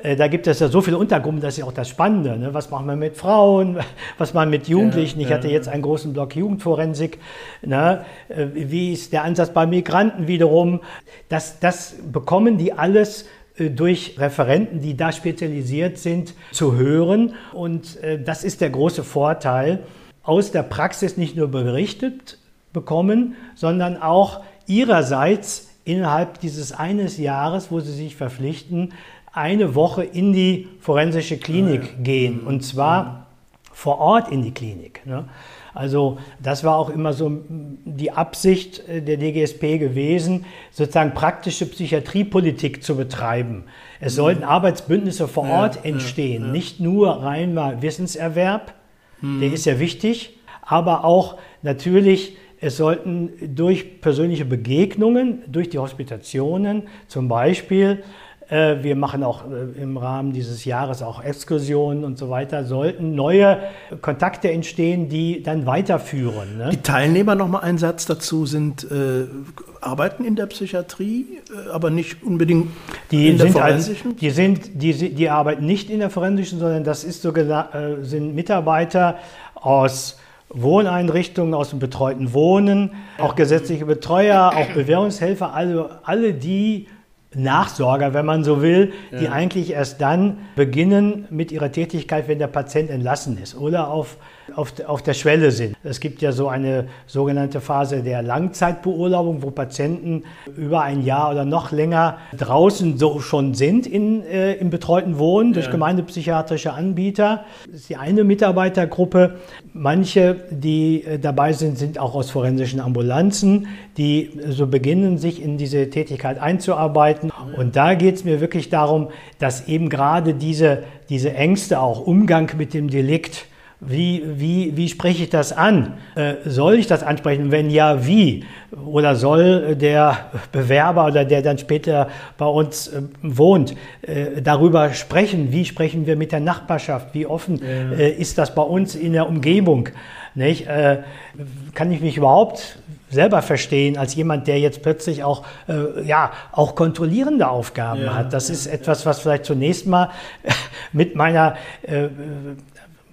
Äh, da gibt es ja so viele Untergruppen, das ist ja auch das Spannende. Ne? Was machen wir mit Frauen, was machen wir mit Jugendlichen? Ja, ich hatte jetzt einen großen Block Jugendforensik. Ne? Äh, wie ist der Ansatz bei Migranten wiederum? Das, das bekommen die alles äh, durch Referenten, die da spezialisiert sind, zu hören. Und äh, das ist der große Vorteil. Aus der Praxis nicht nur berichtet bekommen, sondern auch ihrerseits innerhalb dieses eines Jahres, wo sie sich verpflichten, eine Woche in die forensische Klinik ah, ja. gehen. Und zwar vor Ort in die Klinik. Ne? Also das war auch immer so die Absicht äh, der DGSP gewesen, sozusagen praktische Psychiatriepolitik zu betreiben. Es mhm. sollten Arbeitsbündnisse vor Ort ja, entstehen, ja, nicht nur rein mal Wissenserwerb, mhm. der ist ja wichtig, aber auch natürlich es sollten durch persönliche Begegnungen, durch die Hospitationen zum Beispiel, äh, wir machen auch äh, im Rahmen dieses Jahres auch Exkursionen und so weiter, sollten neue Kontakte entstehen, die dann weiterführen. Ne? Die Teilnehmer, nochmal ein Satz dazu, sind, äh, arbeiten in der Psychiatrie, äh, aber nicht unbedingt die in der forensischen? Als, die, sind, die, die arbeiten nicht in der forensischen, sondern das ist so, äh, sind Mitarbeiter aus Wohneinrichtungen aus dem betreuten Wohnen, auch gesetzliche Betreuer, auch Bewährungshelfer, also alle die Nachsorger, wenn man so will, die ja. eigentlich erst dann beginnen mit ihrer Tätigkeit, wenn der Patient entlassen ist oder auf, auf, auf der Schwelle sind. Es gibt ja so eine sogenannte Phase der Langzeitbeurlaubung, wo Patienten über ein Jahr oder noch länger draußen so schon sind in, äh, im betreuten Wohnen durch ja. gemeindepsychiatrische Anbieter. Das ist die eine Mitarbeitergruppe. Manche, die äh, dabei sind, sind auch aus forensischen Ambulanzen, die so beginnen, sich in diese Tätigkeit einzuarbeiten. Und da geht es mir wirklich darum, dass eben gerade diese, diese Ängste, auch Umgang mit dem Delikt, wie, wie, wie spreche ich das an? Äh, soll ich das ansprechen? Wenn ja, wie? Oder soll der Bewerber oder der dann später bei uns äh, wohnt, äh, darüber sprechen? Wie sprechen wir mit der Nachbarschaft? Wie offen ja. Äh, ist das bei uns in der Umgebung? Nicht? Äh, kann ich mich überhaupt selber verstehen als jemand, der jetzt plötzlich auch, äh, ja, auch kontrollierende Aufgaben ja, hat. Das ist etwas, was vielleicht zunächst mal mit meiner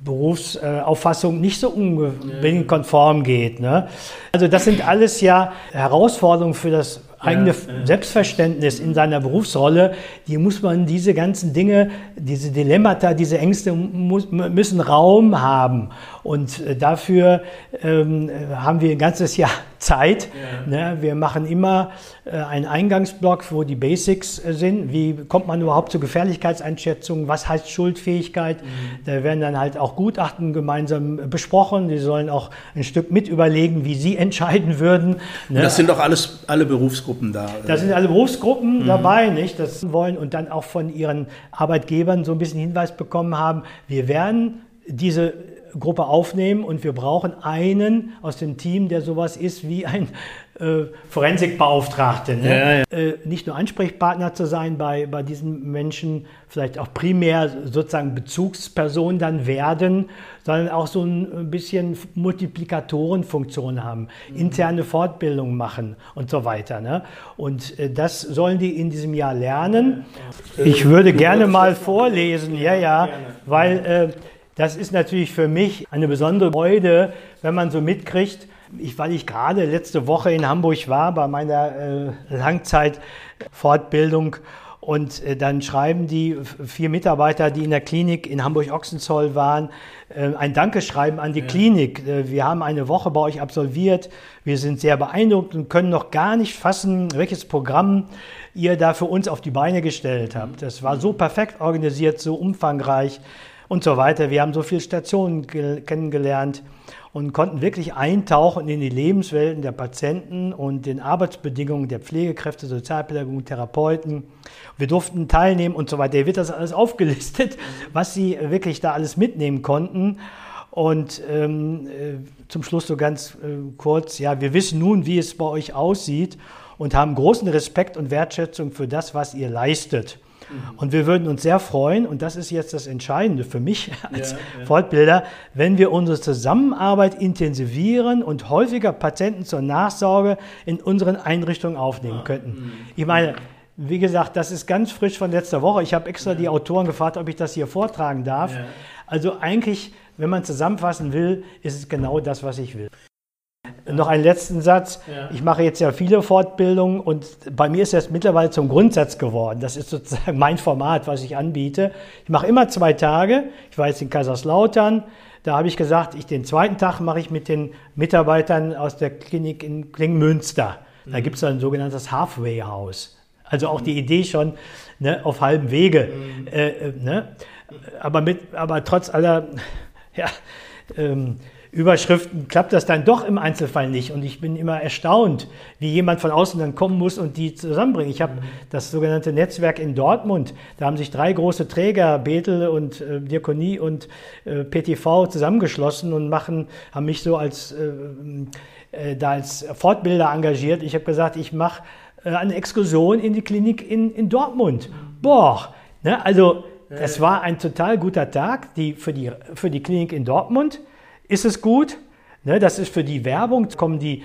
Berufsauffassung nicht so unbedingt konform geht. Ne? Also das sind alles ja Herausforderungen für das eigene ja, Selbstverständnis in seiner Berufsrolle, die muss man diese ganzen Dinge, diese Dilemmata, diese Ängste muss, müssen Raum haben. Und äh, dafür ähm, haben wir ein ganzes Jahr Zeit. Ja. Ne? Wir machen immer äh, einen Eingangsblock, wo die Basics äh, sind. Wie kommt man überhaupt zur Gefährlichkeitseinschätzung? Was heißt Schuldfähigkeit? Mhm. Da werden dann halt auch Gutachten gemeinsam besprochen. Die sollen auch ein Stück mit überlegen, wie sie entscheiden würden. Ne? Das sind doch alles alle Berufsgruppen da. Da sind alle Berufsgruppen mhm. dabei, nicht? Das wollen und dann auch von ihren Arbeitgebern so ein bisschen Hinweis bekommen haben. Wir werden diese Gruppe aufnehmen und wir brauchen einen aus dem Team, der sowas ist wie ein äh, Forensikbeauftragte. Ne? Ja, ja. Äh, nicht nur Ansprechpartner zu sein bei, bei diesen Menschen, vielleicht auch primär sozusagen Bezugsperson dann werden, sondern auch so ein bisschen Multiplikatorenfunktion haben, mhm. interne Fortbildung machen und so weiter. Ne? Und äh, das sollen die in diesem Jahr lernen. Ich würde gerne mal vorlesen, ja, ja, weil äh, Das ist natürlich für mich eine besondere Freude, wenn man so mitkriegt, ich, weil ich gerade letzte Woche in Hamburg war bei meiner äh, Langzeitfortbildung und äh, dann schreiben die vier Mitarbeiter, die in der Klinik in Hamburg-Ochsenzoll waren, äh, ein Dankeschreiben an die ja. Klinik. Äh, wir haben eine Woche bei euch absolviert. Wir sind sehr beeindruckt und können noch gar nicht fassen, welches Programm ihr da für uns auf die Beine gestellt habt. Das war so perfekt organisiert, so umfangreich und so weiter. Wir haben so viele Stationen kennengelernt und konnten wirklich eintauchen in die Lebenswelten der Patienten und den Arbeitsbedingungen der Pflegekräfte, Sozialpädagogen, Therapeuten. Wir durften teilnehmen und so weiter. Hier wird das alles aufgelistet, was sie wirklich da alles mitnehmen konnten. Und ähm, äh, zum Schluss so ganz äh, kurz, ja, wir wissen nun, wie es bei euch aussieht und haben großen Respekt und Wertschätzung für das, was ihr leistet. Und wir würden uns sehr freuen, und das ist jetzt das Entscheidende für mich als ja, ja. Fortbilder, wenn wir unsere Zusammenarbeit intensivieren und häufiger Patienten zur Nachsorge in unseren Einrichtungen aufnehmen ah, könnten. Mhm. Ich meine, wie gesagt, das ist ganz frisch von letzter Woche. Ich habe extra ja. die Autoren gefragt, ob ich das hier vortragen darf. Also eigentlich, wenn man zusammenfassen will, ist es genau das, was ich will. Noch einen letzten Satz. Ja. Ich mache jetzt ja viele Fortbildungen und bei mir ist das mittlerweile zum Grundsatz geworden. Das ist sozusagen mein Format, was ich anbiete. Ich mache immer zwei Tage. Ich war jetzt in Kaiserslautern. Da habe ich gesagt, ich, den zweiten Tag mache ich mit den Mitarbeitern aus der Klinik in Klingmünster. Da mhm. gibt es ein sogenanntes Halfway House. Also auch die Idee schon ne, auf halbem Wege. Mhm. Äh, äh, ne? aber, mit, aber trotz aller ja, ähm, Überschriften klappt das dann doch im Einzelfall nicht. Und ich bin immer erstaunt, wie jemand von außen dann kommen muss und die zusammenbringen. Ich habe das sogenannte Netzwerk in Dortmund. Da haben sich drei große Träger, Bethel und äh, Diakonie und äh, PTV zusammengeschlossen und machen, haben mich so als, äh, äh, da als Fortbilder engagiert. Ich habe gesagt, ich mache äh, eine Exkursion in die Klinik in, in Dortmund. Boah, ne? also das war ein total guter Tag die, für, die, für die Klinik in Dortmund ist es gut. Ne, das ist für die Werbung, kommen die.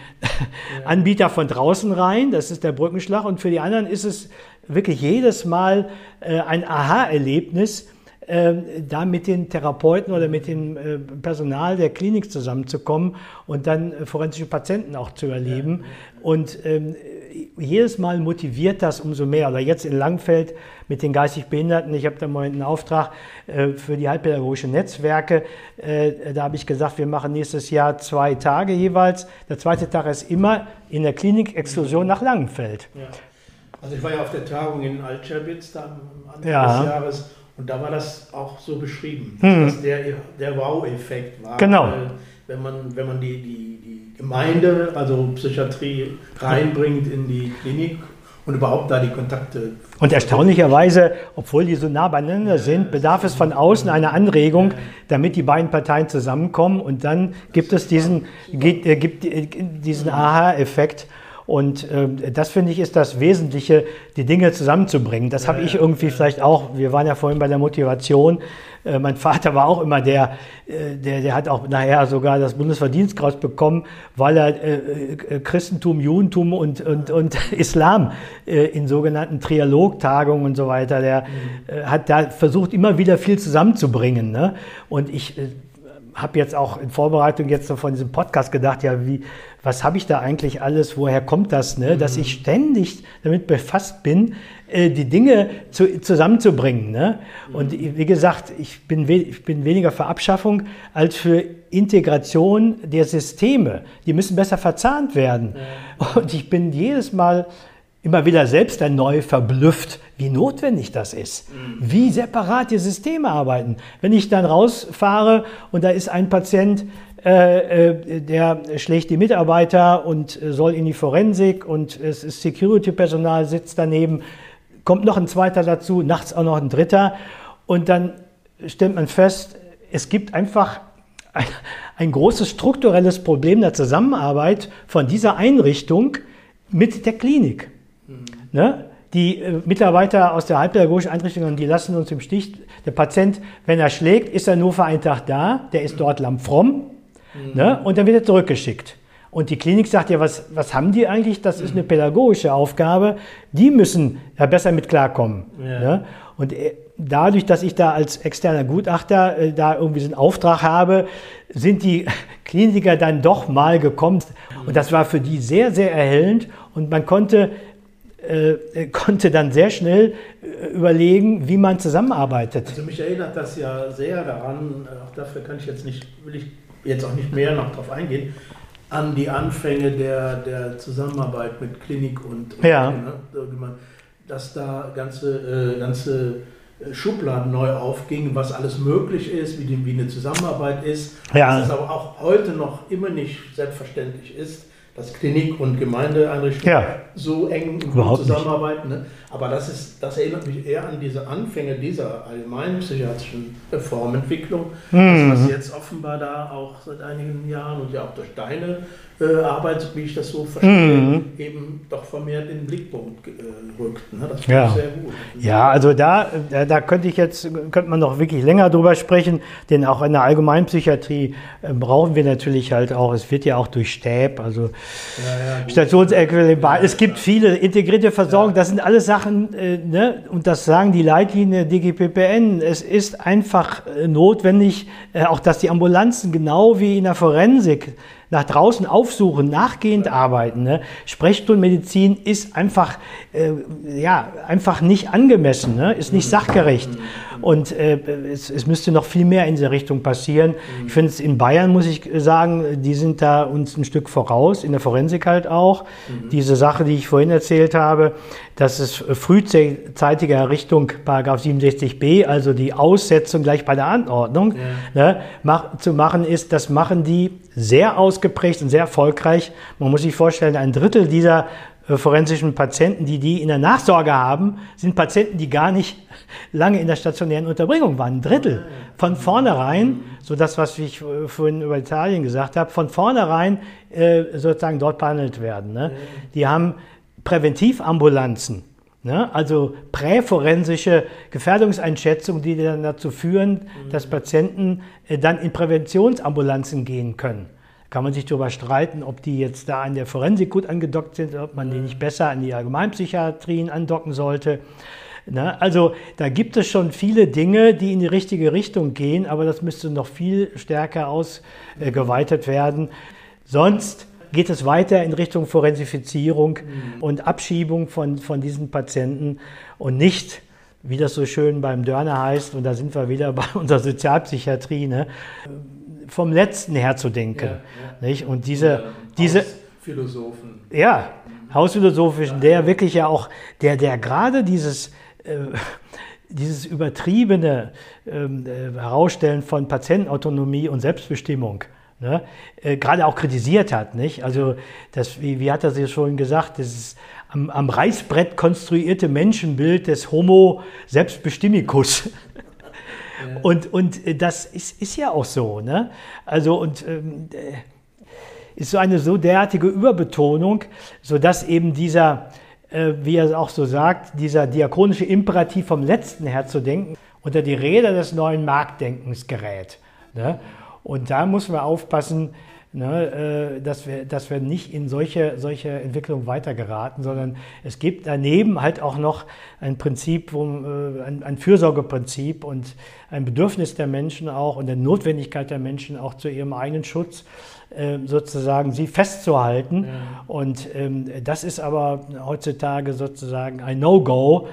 Anbieter von draußen rein, das ist der Brückenschlag. Und für die anderen ist es wirklich jedes Mal äh, ein Aha-Erlebnis, äh, da mit den Therapeuten oder mit dem äh, Personal der Klinik zusammenzukommen und dann äh, forensische Patienten auch zu erleben. Ja. Und ähm, jedes Mal motiviert das umso mehr. Oder jetzt in Langfeld mit den geistig Behinderten, ich habe da mal einen Auftrag äh, für die halbpädagogische Netzwerke. Äh, da habe ich gesagt, wir machen nächstes Jahr zwei Tage jeweils. Der zweite Tag ist immer in der Klinik Exklusion nach Langenfeld. Ja. Also ich war ja auf der Tagung in Altscherbitz da am Anfang ja. des Jahres und da war das auch so beschrieben, hm. dass der, der Wow-Effekt war. Genau. wenn man, wenn man die, die Gemeinde, also Psychiatrie, reinbringt in die Klinik und überhaupt da die Kontakte. Und erstaunlicherweise, obwohl die so nah beieinander sind, bedarf es von außen einer Anregung, damit die beiden Parteien zusammenkommen und dann gibt es diesen, äh, äh, diesen Aha-Effekt. Und äh, das finde ich ist das Wesentliche, die Dinge zusammenzubringen. Das habe ich irgendwie vielleicht auch, wir waren ja vorhin bei der Motivation, äh, mein Vater war auch immer der, äh, der, der hat auch nachher sogar das Bundesverdienstkreuz bekommen, weil er äh, äh Christentum, Judentum und, und, und Islam äh, in sogenannten Trialogtagungen und so weiter, der mhm. hat da versucht, immer wieder viel zusammenzubringen. Ne? Und ich habe jetzt auch in Vorbereitung jetzt von diesem Podcast gedacht, ja, wie, was habe ich da eigentlich alles, woher kommt das, ne? dass ich ständig damit befasst bin, äh, die Dinge zu, zusammenzubringen. Ne? Und wie gesagt, ich bin, ich bin weniger für Abschaffung als für Integration der Systeme. Die müssen besser verzahnt werden. Ja. Und ich bin jedes Mal immer wieder selbst dann neu verblüfft, wie notwendig das ist, wie separat die Systeme arbeiten. Wenn ich dann rausfahre und da ist ein Patient, äh, äh, der schlägt die Mitarbeiter und soll in die Forensik und es ist Security-Personal sitzt daneben, kommt noch ein zweiter dazu, nachts auch noch ein dritter und dann stellt man fest, es gibt einfach ein, ein großes strukturelles Problem der Zusammenarbeit von dieser Einrichtung mit der Klinik. Mhm. Ne? Die äh, Mitarbeiter aus der halbpädagogischen Einrichtung, die lassen uns im Stich. Der Patient, wenn er schlägt, ist er nur für einen Tag da, der ist dort lammfromm mhm. ne? und dann wird er zurückgeschickt. Und die Klinik sagt ja, was, was haben die eigentlich? Das ist eine mhm. pädagogische Aufgabe. Die müssen ja besser mit klarkommen. Ja. Ne? Und äh, dadurch, dass ich da als externer Gutachter äh, da irgendwie so einen Auftrag habe, sind die Kliniker dann doch mal gekommen. Und das war für die sehr, sehr erhellend. Und man konnte, äh, konnte dann sehr schnell äh, überlegen, wie man zusammenarbeitet. Also mich erinnert das ja sehr daran, auch dafür kann ich jetzt nicht, will ich jetzt auch nicht mehr noch drauf eingehen, an die Anfänge der, der Zusammenarbeit mit Klinik und, und ja. ne, dass da ganze, äh, ganze Schubladen neu aufgingen, was alles möglich ist, wie, die, wie eine Zusammenarbeit ist. Ja. Dass es aber auch heute noch immer nicht selbstverständlich ist, dass Klinik und Gemeindeeinrichtungen Ja. so eng zusammenarbeiten. Ne? Aber das, ist, das erinnert mich eher an diese Anfänge dieser allgemeinen psychiatrischen Reformentwicklung, Mhm. das was jetzt offenbar da auch seit einigen Jahren und ja auch durch deine äh, Arbeit, wie ich das so verstehe, Mhm. eben doch vermehrt in den Blickpunkt äh, rückt. Ne? Das finde Ja. ich sehr gut. Ja, also da, da, da könnte ich jetzt, könnte man noch wirklich länger drüber sprechen, denn auch in der Allgemeinpsychiatrie äh, brauchen wir natürlich halt auch, es wird ja auch durch Stäb, also Ja, ja. Stationsäquivalent, es gibt viele integrierte Versorgung, das sind alles Sachen, äh, ne? und das sagen die Leitlinien DGPPN, es ist einfach äh, notwendig, äh, auch dass die Ambulanzen genau wie in der Forensik nach draußen aufsuchen, nachgehend arbeiten. Ne? Sprechstundenmedizin ist einfach, äh, ja, einfach nicht angemessen, ne? ist nicht sachgerecht. Und äh, es, es müsste noch viel mehr in diese Richtung passieren. Ich finde es in Bayern, muss ich sagen, die sind da uns ein Stück voraus, in der Forensik halt auch. Diese Sache, die ich vorhin erzählt habe, dass es frühzeitige Errichtung, Paragraph 67b, also die Aussetzung gleich bei der Anordnung, ne, mach, zu machen ist, das machen die sehr ausgeprägt und sehr erfolgreich. Man muss sich vorstellen, ein Drittel dieser äh, forensischen Patienten, die die in der Nachsorge haben, sind Patienten, die gar nicht lange in der stationären Unterbringung waren. Ein Drittel. Von vornherein, so das, was ich äh, vorhin über Italien gesagt habe, von vornherein äh, sozusagen dort behandelt werden. Ne? Die haben Präventivambulanzen. Ne? Also präforensische Gefährdungseinschätzungen, die dann dazu führen, dass Patienten äh, dann in Präventionsambulanzen gehen können. Kann man sich darüber streiten, ob die jetzt da an der Forensik gut angedockt sind, ob man die nicht besser an die Allgemeinpsychiatrien andocken sollte. Ne? Also da gibt es schon viele Dinge, die in die richtige Richtung gehen, aber das müsste noch viel stärker ausgeweitet werden. Sonst geht es weiter in Richtung Forensifizierung und Abschiebung von, von diesen Patienten und nicht, wie das so schön beim Dörner heißt, und da sind wir wieder bei unserer Sozialpsychiatrie, ne? vom Letzten her zu denken. Ja, Nicht? Und diese, diese, Philosophen. ja, Hausphilosophischen, der wirklich ja auch, der, der gerade dieses, äh, dieses übertriebene ähm, äh, Herausstellen von Patientenautonomie und Selbstbestimmung, ne, äh, gerade auch kritisiert hat, nicht? Also, das, wie, wie hat er sich schon gesagt, dieses am, am Reißbrett konstruierte Menschenbild des Homo Selbstbestimmicus. Und, und äh, das ist, ist ja auch so. Ne? Also, und ähm, äh, ist so eine so derartige Überbetonung, sodass eben dieser, äh, wie er auch so sagt, dieser diakonische Imperativ vom Letzten her zu denken, unter die Räder des neuen Marktdenkens gerät. Ne? Und da muss man aufpassen, ne, äh, dass, wir, dass wir nicht in solche, solche Entwicklungen weitergeraten, sondern es gibt daneben halt auch noch ein Prinzip, äh, ein, ein Fürsorgeprinzip und ein Bedürfnis der Menschen auch und eine Notwendigkeit der Menschen auch zu ihrem eigenen Schutz äh, sozusagen sie festzuhalten. Und ähm, das ist aber heutzutage sozusagen ein No-Go.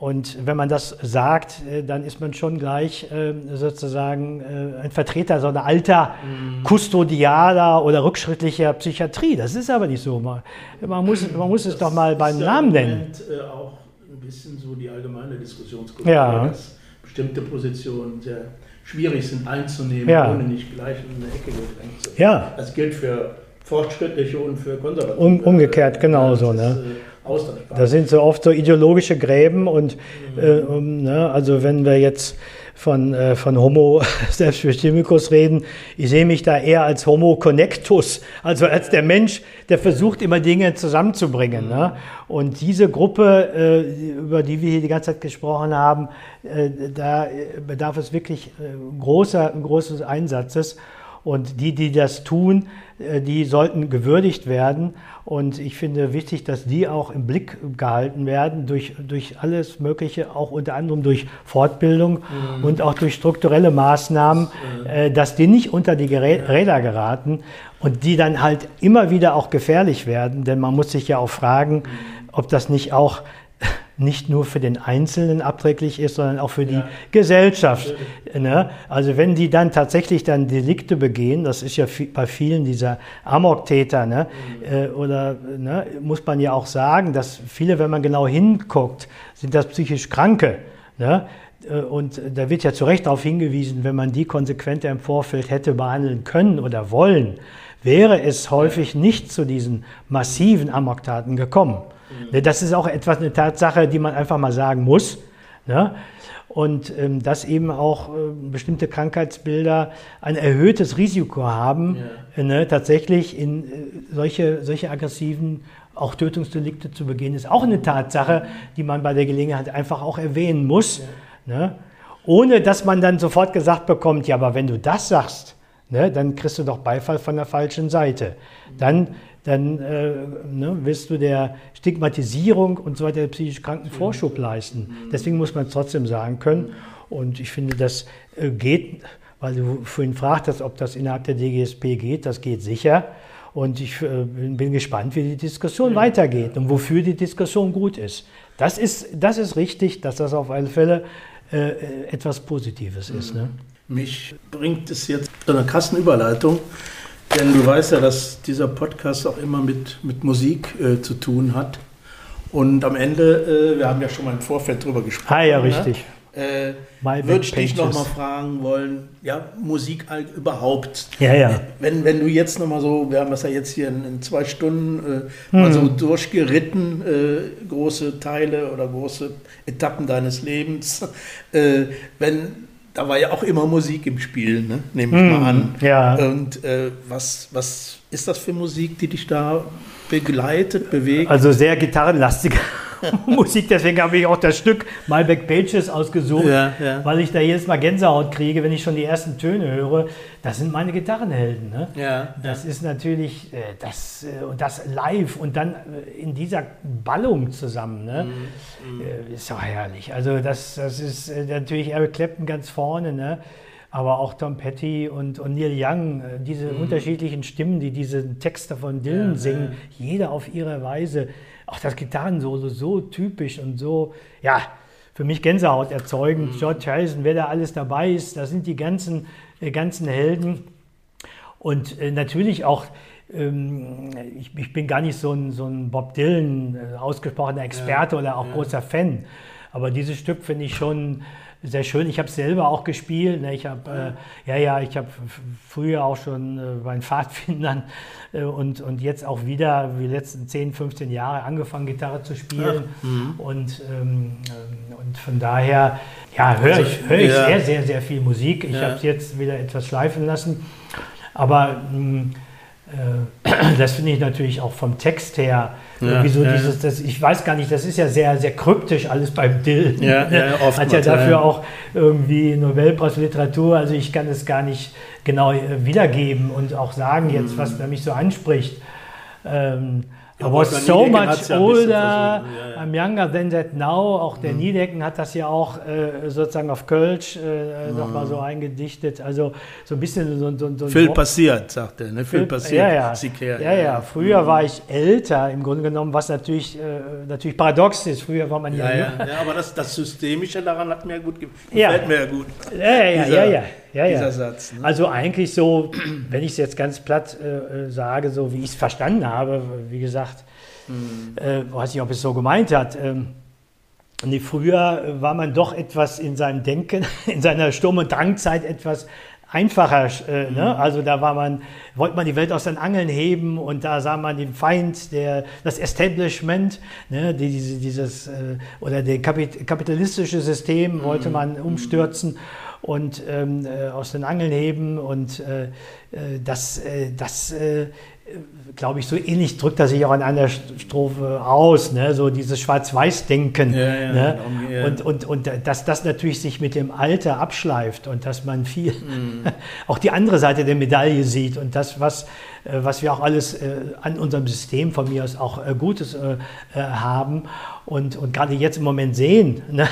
Und wenn man das sagt, äh, dann ist man schon gleich äh, sozusagen äh, ein Vertreter so einer alter kustodialer oder rückschrittlicher Psychiatrie. Das ist aber nicht so. Man, man, muss, man muss es doch mal beim ist ja Namen nennen. Moment, äh, auch ein bisschen so die allgemeine Diskussionskultur, Ja. dass bestimmte Positionen sehr schwierig sind einzunehmen, Ja. ohne nicht gleich in eine Ecke gedrängt zu werden. Ja. Das gilt für fortschrittliche und für konservative. Um- umgekehrt genauso, das ne? ist, austauschbar. Das sind so oft so ideologische Gräben und äh, um, ne, also wenn wir jetzt von, äh, von Homo Selbstbestimmicus reden, ich sehe mich da eher als Homo Connectus, also als der Mensch, der versucht immer Dinge zusammenzubringen. Ne? Und diese Gruppe, äh, über die wir hier die ganze Zeit gesprochen haben, äh, da bedarf es wirklich äh, großer, großes Einsatzes. Und die, die das tun, äh, die sollten gewürdigt werden. Und ich finde wichtig, dass die auch im Blick gehalten werden durch, durch alles Mögliche, auch unter anderem durch Fortbildung mhm. und auch durch strukturelle Maßnahmen, äh, dass die nicht unter die Räder geraten und die dann halt immer wieder auch gefährlich werden. Denn man muss sich ja auch fragen, ob das nicht auch nicht nur für den Einzelnen abträglich ist, sondern auch für die ja. Gesellschaft. Ne? Also wenn die dann tatsächlich dann Delikte begehen, das ist ja bei vielen dieser Amok-Täter, ne? Mhm. Äh, oder ne, muss man ja auch sagen, dass viele, wenn man genau hinguckt, sind das psychisch Kranke. Ne? Äh, und da wird ja zu Recht darauf hingewiesen, wenn man die konsequenter im Vorfeld hätte behandeln können oder wollen, wäre es häufig nicht zu diesen massiven Amoktaten gekommen. Mhm. Das ist auch etwas, eine Tatsache, die man einfach mal sagen muss. Ne? Und ähm, dass eben auch äh, bestimmte Krankheitsbilder ein erhöhtes Risiko haben, ja. ne, tatsächlich in äh, solche, solche aggressiven auch Tötungsdelikte zu begehen, ist auch eine Tatsache, die man bei der Gelegenheit einfach auch erwähnen muss. Ja. Ne? Ohne dass man dann sofort gesagt bekommt, ja, aber wenn du das sagst, ne, dann kriegst du doch Beifall von der falschen Seite. Dann dann äh, ne, wirst du der Stigmatisierung und so weiter der psychisch Kranken Vorschub leisten. Deswegen muss man es trotzdem sagen können. Und ich finde, das äh, geht, weil du vorhin fragtest, ob das innerhalb der DGSP geht, das geht sicher. Und ich äh, bin gespannt, wie die Diskussion weitergeht und wofür die Diskussion gut ist. Das ist, das ist richtig, dass das auf alle Fälle äh, etwas Positives ist. Ne? Mich bringt es jetzt zu einer krassen Überleitung denn du weißt ja, dass dieser Podcast auch immer mit, mit Musik äh, zu tun hat. Und am Ende, äh, wir haben ja schon mal im Vorfeld drüber gesprochen. Ah, ja, ne? richtig. Äh, würde ich dich nochmal fragen wollen, ja, Musik überhaupt. Ja, ja. Wenn, wenn du jetzt nochmal so, wir haben das ja jetzt hier in, in zwei Stunden äh, mal so hm. durchgeritten, äh, große Teile oder große Etappen deines Lebens. Äh, wenn da war ja auch immer Musik im Spiel, ne? nehme ich mm, mal an. Ja. Und äh, was, was ist das für Musik, die dich da begleitet, bewegt? Also sehr gitarrenlastige Musik, deswegen habe ich auch das Stück Malbec Pages ausgesucht, ja, ja. weil ich da jedes Mal Gänsehaut kriege, wenn ich schon die ersten Töne höre. Das sind meine Gitarrenhelden. Ne? Ja, das ist natürlich äh, das, äh, und das live und dann äh, in dieser Ballung zusammen. Ne? Mhm, mhm. ist doch herrlich. Also das, das ist natürlich Eric Clapton ganz vorne. Ne? aber auch Tom Petty und, und Neil Young, diese mhm. unterschiedlichen Stimmen, die diese Texte von Dylan ja, singen, ja. jeder auf ihre Weise auch das Gitarrensolo so typisch und so, ja, für mich Gänsehaut erzeugend. Mhm. George Harrison, wer da alles dabei ist, das sind die ganzen, äh, ganzen Helden. Und äh, natürlich auch, ähm, ich, ich, bin gar nicht so ein, so ein Bob Dylan äh, ausgesprochener Experte ja, oder auch ja. großer Fan. Aber dieses Stück finde ich schon sehr schön. Ich habe es selber auch gespielt. Ne? Ich habe, äh, ja, ja, ich habe früher auch schon äh, bei den Pfadfindern äh, und, und jetzt auch wieder, wie die letzten 10, 15 Jahre, angefangen, Gitarre zu spielen. Ja. Mhm. Und, ähm, und von daher, ja, höre also, ich, hör ich ja. sehr, sehr, sehr viel Musik. Ich ja. habe es jetzt wieder etwas schleifen lassen. Aber mh, mm, das finde ich natürlich auch vom Text her, ja, so ja. dieses, das, ich weiß gar nicht, das ist ja sehr, sehr kryptisch alles beim Dylan. Ja, ja, oft Hat ja dafür auch irgendwie Nobelpreis Literatur, also ich kann es gar nicht genau äh, wiedergeben und auch sagen jetzt, mhm. was mich so anspricht. Ähm, I was so much older, ja, ja. I'm younger than that now. Auch der mhm. Niedecken hat das ja auch äh, sozusagen auf Kölsch äh, mhm. nochmal so eingedichtet. Also so ein bisschen so, so, so Viel passiert, sagt er. Ne? Viel, passiert. Ja, ja. ja, ja. ja. Früher mhm. war ich älter im Grunde genommen, was natürlich, äh, natürlich paradox ist. Früher war man ja. Ja, ja. aber das, das Systemische daran hat mir gut gefällt mir ja gut. Ja, ja, Dieser, ja, ja ja, ja. Satz. Ne? Also eigentlich so, wenn ich es jetzt ganz platt äh, äh sage, so wie ich es verstanden habe, wie gesagt, mhm. äh, weiß nicht, ob es so gemeint hat. Ähm, nee, früher war man doch etwas in seinem Denken, in seiner Sturm- und Drangzeit etwas einfacher. Äh, ne? Mhm. Also da war man, wollte man die Welt aus den Angeln heben und da sah man den Feind, der, das Establishment, ne? die, dieses äh, oder das kapitalistische System wollte mhm. man umstürzen und ähm, äh, aus den Angeln heben und äh, äh das, äh, das äh, glaube ich, so ähnlich drückt er sich auch an einer Strophe aus, ne? so dieses Schwarz-Weiß-Denken. Ja, ja, ne? ja. Und, und, und dass das natürlich sich mit dem Alter abschleift und dass man viel mhm. auch die andere Seite der Medaille sieht und das, was, äh, was wir auch alles äh, an unserem System von mir aus auch äh, Gutes haben und, und gerade jetzt im Moment sehen, ne?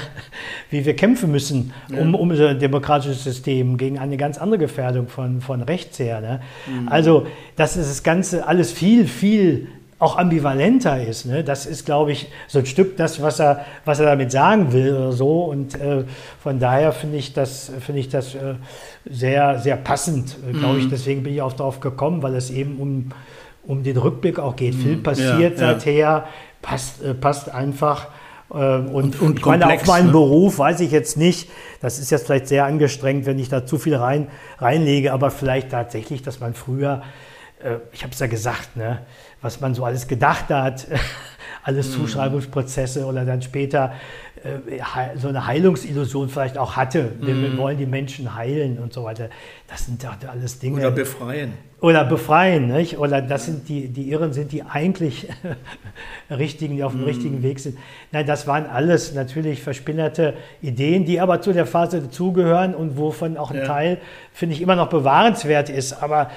wie wir kämpfen müssen um, um unser demokratisches System gegen eine ganz andere Gefährdung von, von rechts her. Ne? Mhm. Also, dass das Ganze alles viel, viel auch ambivalenter ist. Ne? Das ist, glaube ich, so ein Stück das, was er, was er damit sagen will oder so. Und äh, von daher finde ich das, finde ich das äh, sehr, sehr passend, äh, glaube ich. Mhm. Deswegen bin ich auch darauf gekommen, weil es eben um, um den Rückblick auch geht. Mhm. Viel passiert ja, seither, ja. Passt, äh, passt einfach. Äh, und, und, und ich meine, auf meinen ne? Beruf weiß ich jetzt nicht, das ist jetzt vielleicht sehr angestrengt, wenn ich da zu viel rein, reinlege, aber vielleicht tatsächlich, dass man früher äh, ich habe es ja gesagt, ne, was man so alles gedacht hat, alles mhm. Zuschreibungsprozesse oder dann später so eine Heilungsillusion vielleicht auch hatte. Wir mm. wollen die Menschen heilen und so weiter. Das sind ja alles Dinge. Oder befreien. Oder befreien, nicht? Oder das sind die, die Irren sind die eigentlich richtigen, die auf dem mm. richtigen Weg sind. Nein, das waren alles natürlich verspinnerte Ideen, die aber zu der Phase dazugehören und wovon auch ein ja. Teil, finde ich, immer noch bewahrenswert ist. Aber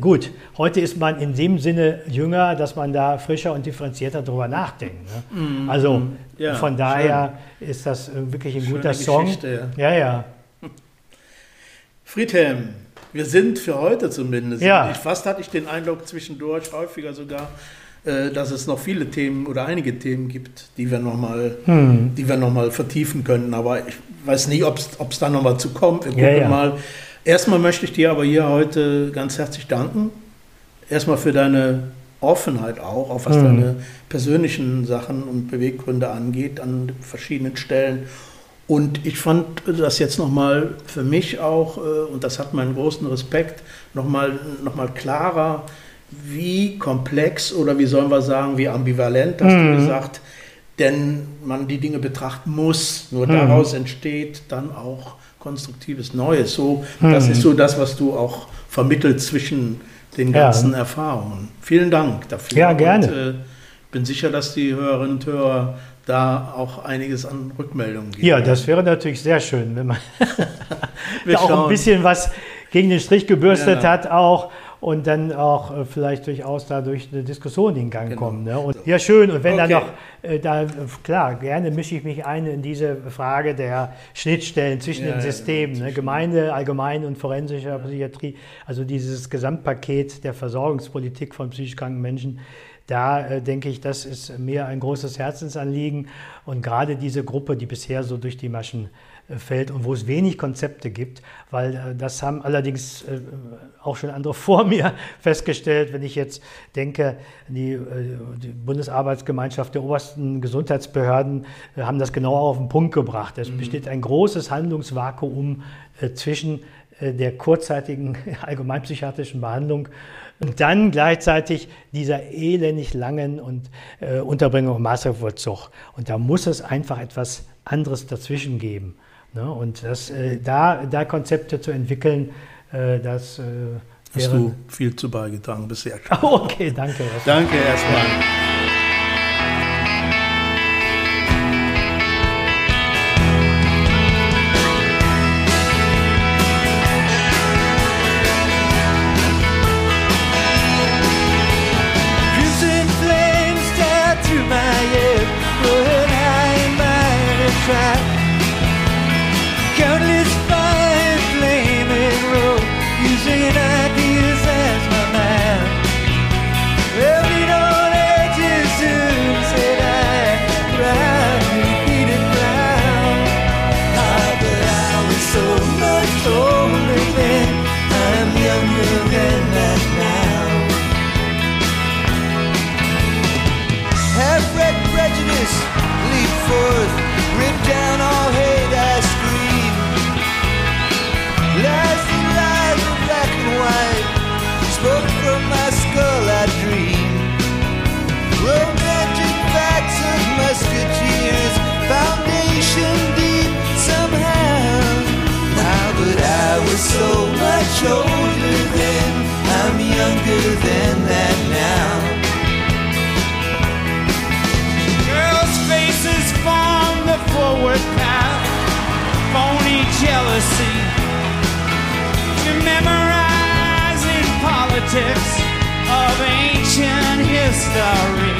Gut, heute ist man in dem Sinne jünger, dass man da frischer und differenzierter drüber nachdenkt. Ne? Mm, also mm, ja, von daher schön. ist das äh, wirklich ein Schöne guter Song. Ja, ja. Friedhelm, wir sind für heute zumindest. Ja. Ich, fast hatte ich den Eindruck zwischendurch, häufiger sogar, äh, dass es noch viele Themen oder einige Themen gibt, die wir nochmal hm. noch vertiefen können. Aber ich weiß nicht, ob es da nochmal zu kommt. Wir gucken ja, ja. mal Erstmal möchte ich dir aber hier heute ganz herzlich danken. Erstmal für deine Offenheit auch, auch was mhm. deine persönlichen Sachen und Beweggründe angeht, an verschiedenen Stellen. Und ich fand das jetzt nochmal für mich auch, äh, und das hat meinen großen Respekt, nochmal noch mal klarer, wie komplex oder wie sollen wir sagen, wie ambivalent, hast mhm. du gesagt, denn man die Dinge betrachten muss. Nur mhm. daraus entsteht dann auch konstruktives Neues. So, das hm. ist so das, was du auch vermittelt zwischen den ganzen ja. Erfahrungen. Vielen Dank dafür. Ja, gerne. Ich äh, bin sicher, dass die Hörerinnen und Hörer da auch einiges an Rückmeldungen geben. Ja, das wäre natürlich sehr schön, wenn man da auch ein bisschen was gegen den Strich gebürstet ja. hat auch und dann auch äh, vielleicht durchaus dadurch eine Diskussion in Gang genau. kommen. Ne? Und, ja, schön. Und wenn okay. dann noch, äh, da, klar, gerne mische ich mich ein in diese Frage der Schnittstellen zwischen ja, den Systemen, ja, ne? Gemeinde, Allgemein und forensischer Psychiatrie, also dieses Gesamtpaket der Versorgungspolitik von psychisch kranken Menschen. Da äh, denke ich, das ist mir ein großes Herzensanliegen. Und gerade diese Gruppe, die bisher so durch die Maschen fällt und wo es wenig Konzepte gibt, weil äh, das haben allerdings äh, auch schon andere vor mir festgestellt. Wenn ich jetzt denke, die, äh, die Bundesarbeitsgemeinschaft der obersten Gesundheitsbehörden haben das genau auf den Punkt gebracht. Es mhm. besteht ein großes Handlungsvakuum zwischen der kurzzeitigen allgemeinpsychiatrischen Behandlung und dann gleichzeitig dieser elendig langen und äh, Unterbringung im Maßregelvollzug. Und da muss es einfach etwas anderes dazwischen geben. Ne? Und das, äh, da, da Konzepte zu entwickeln, äh, das äh, Hast du viel zu beigetragen bisher. okay, danke. Danke erstmal. much older than I'm younger than that now. Girls' faces form the forward path, phony jealousy. You memorize in politics of ancient history.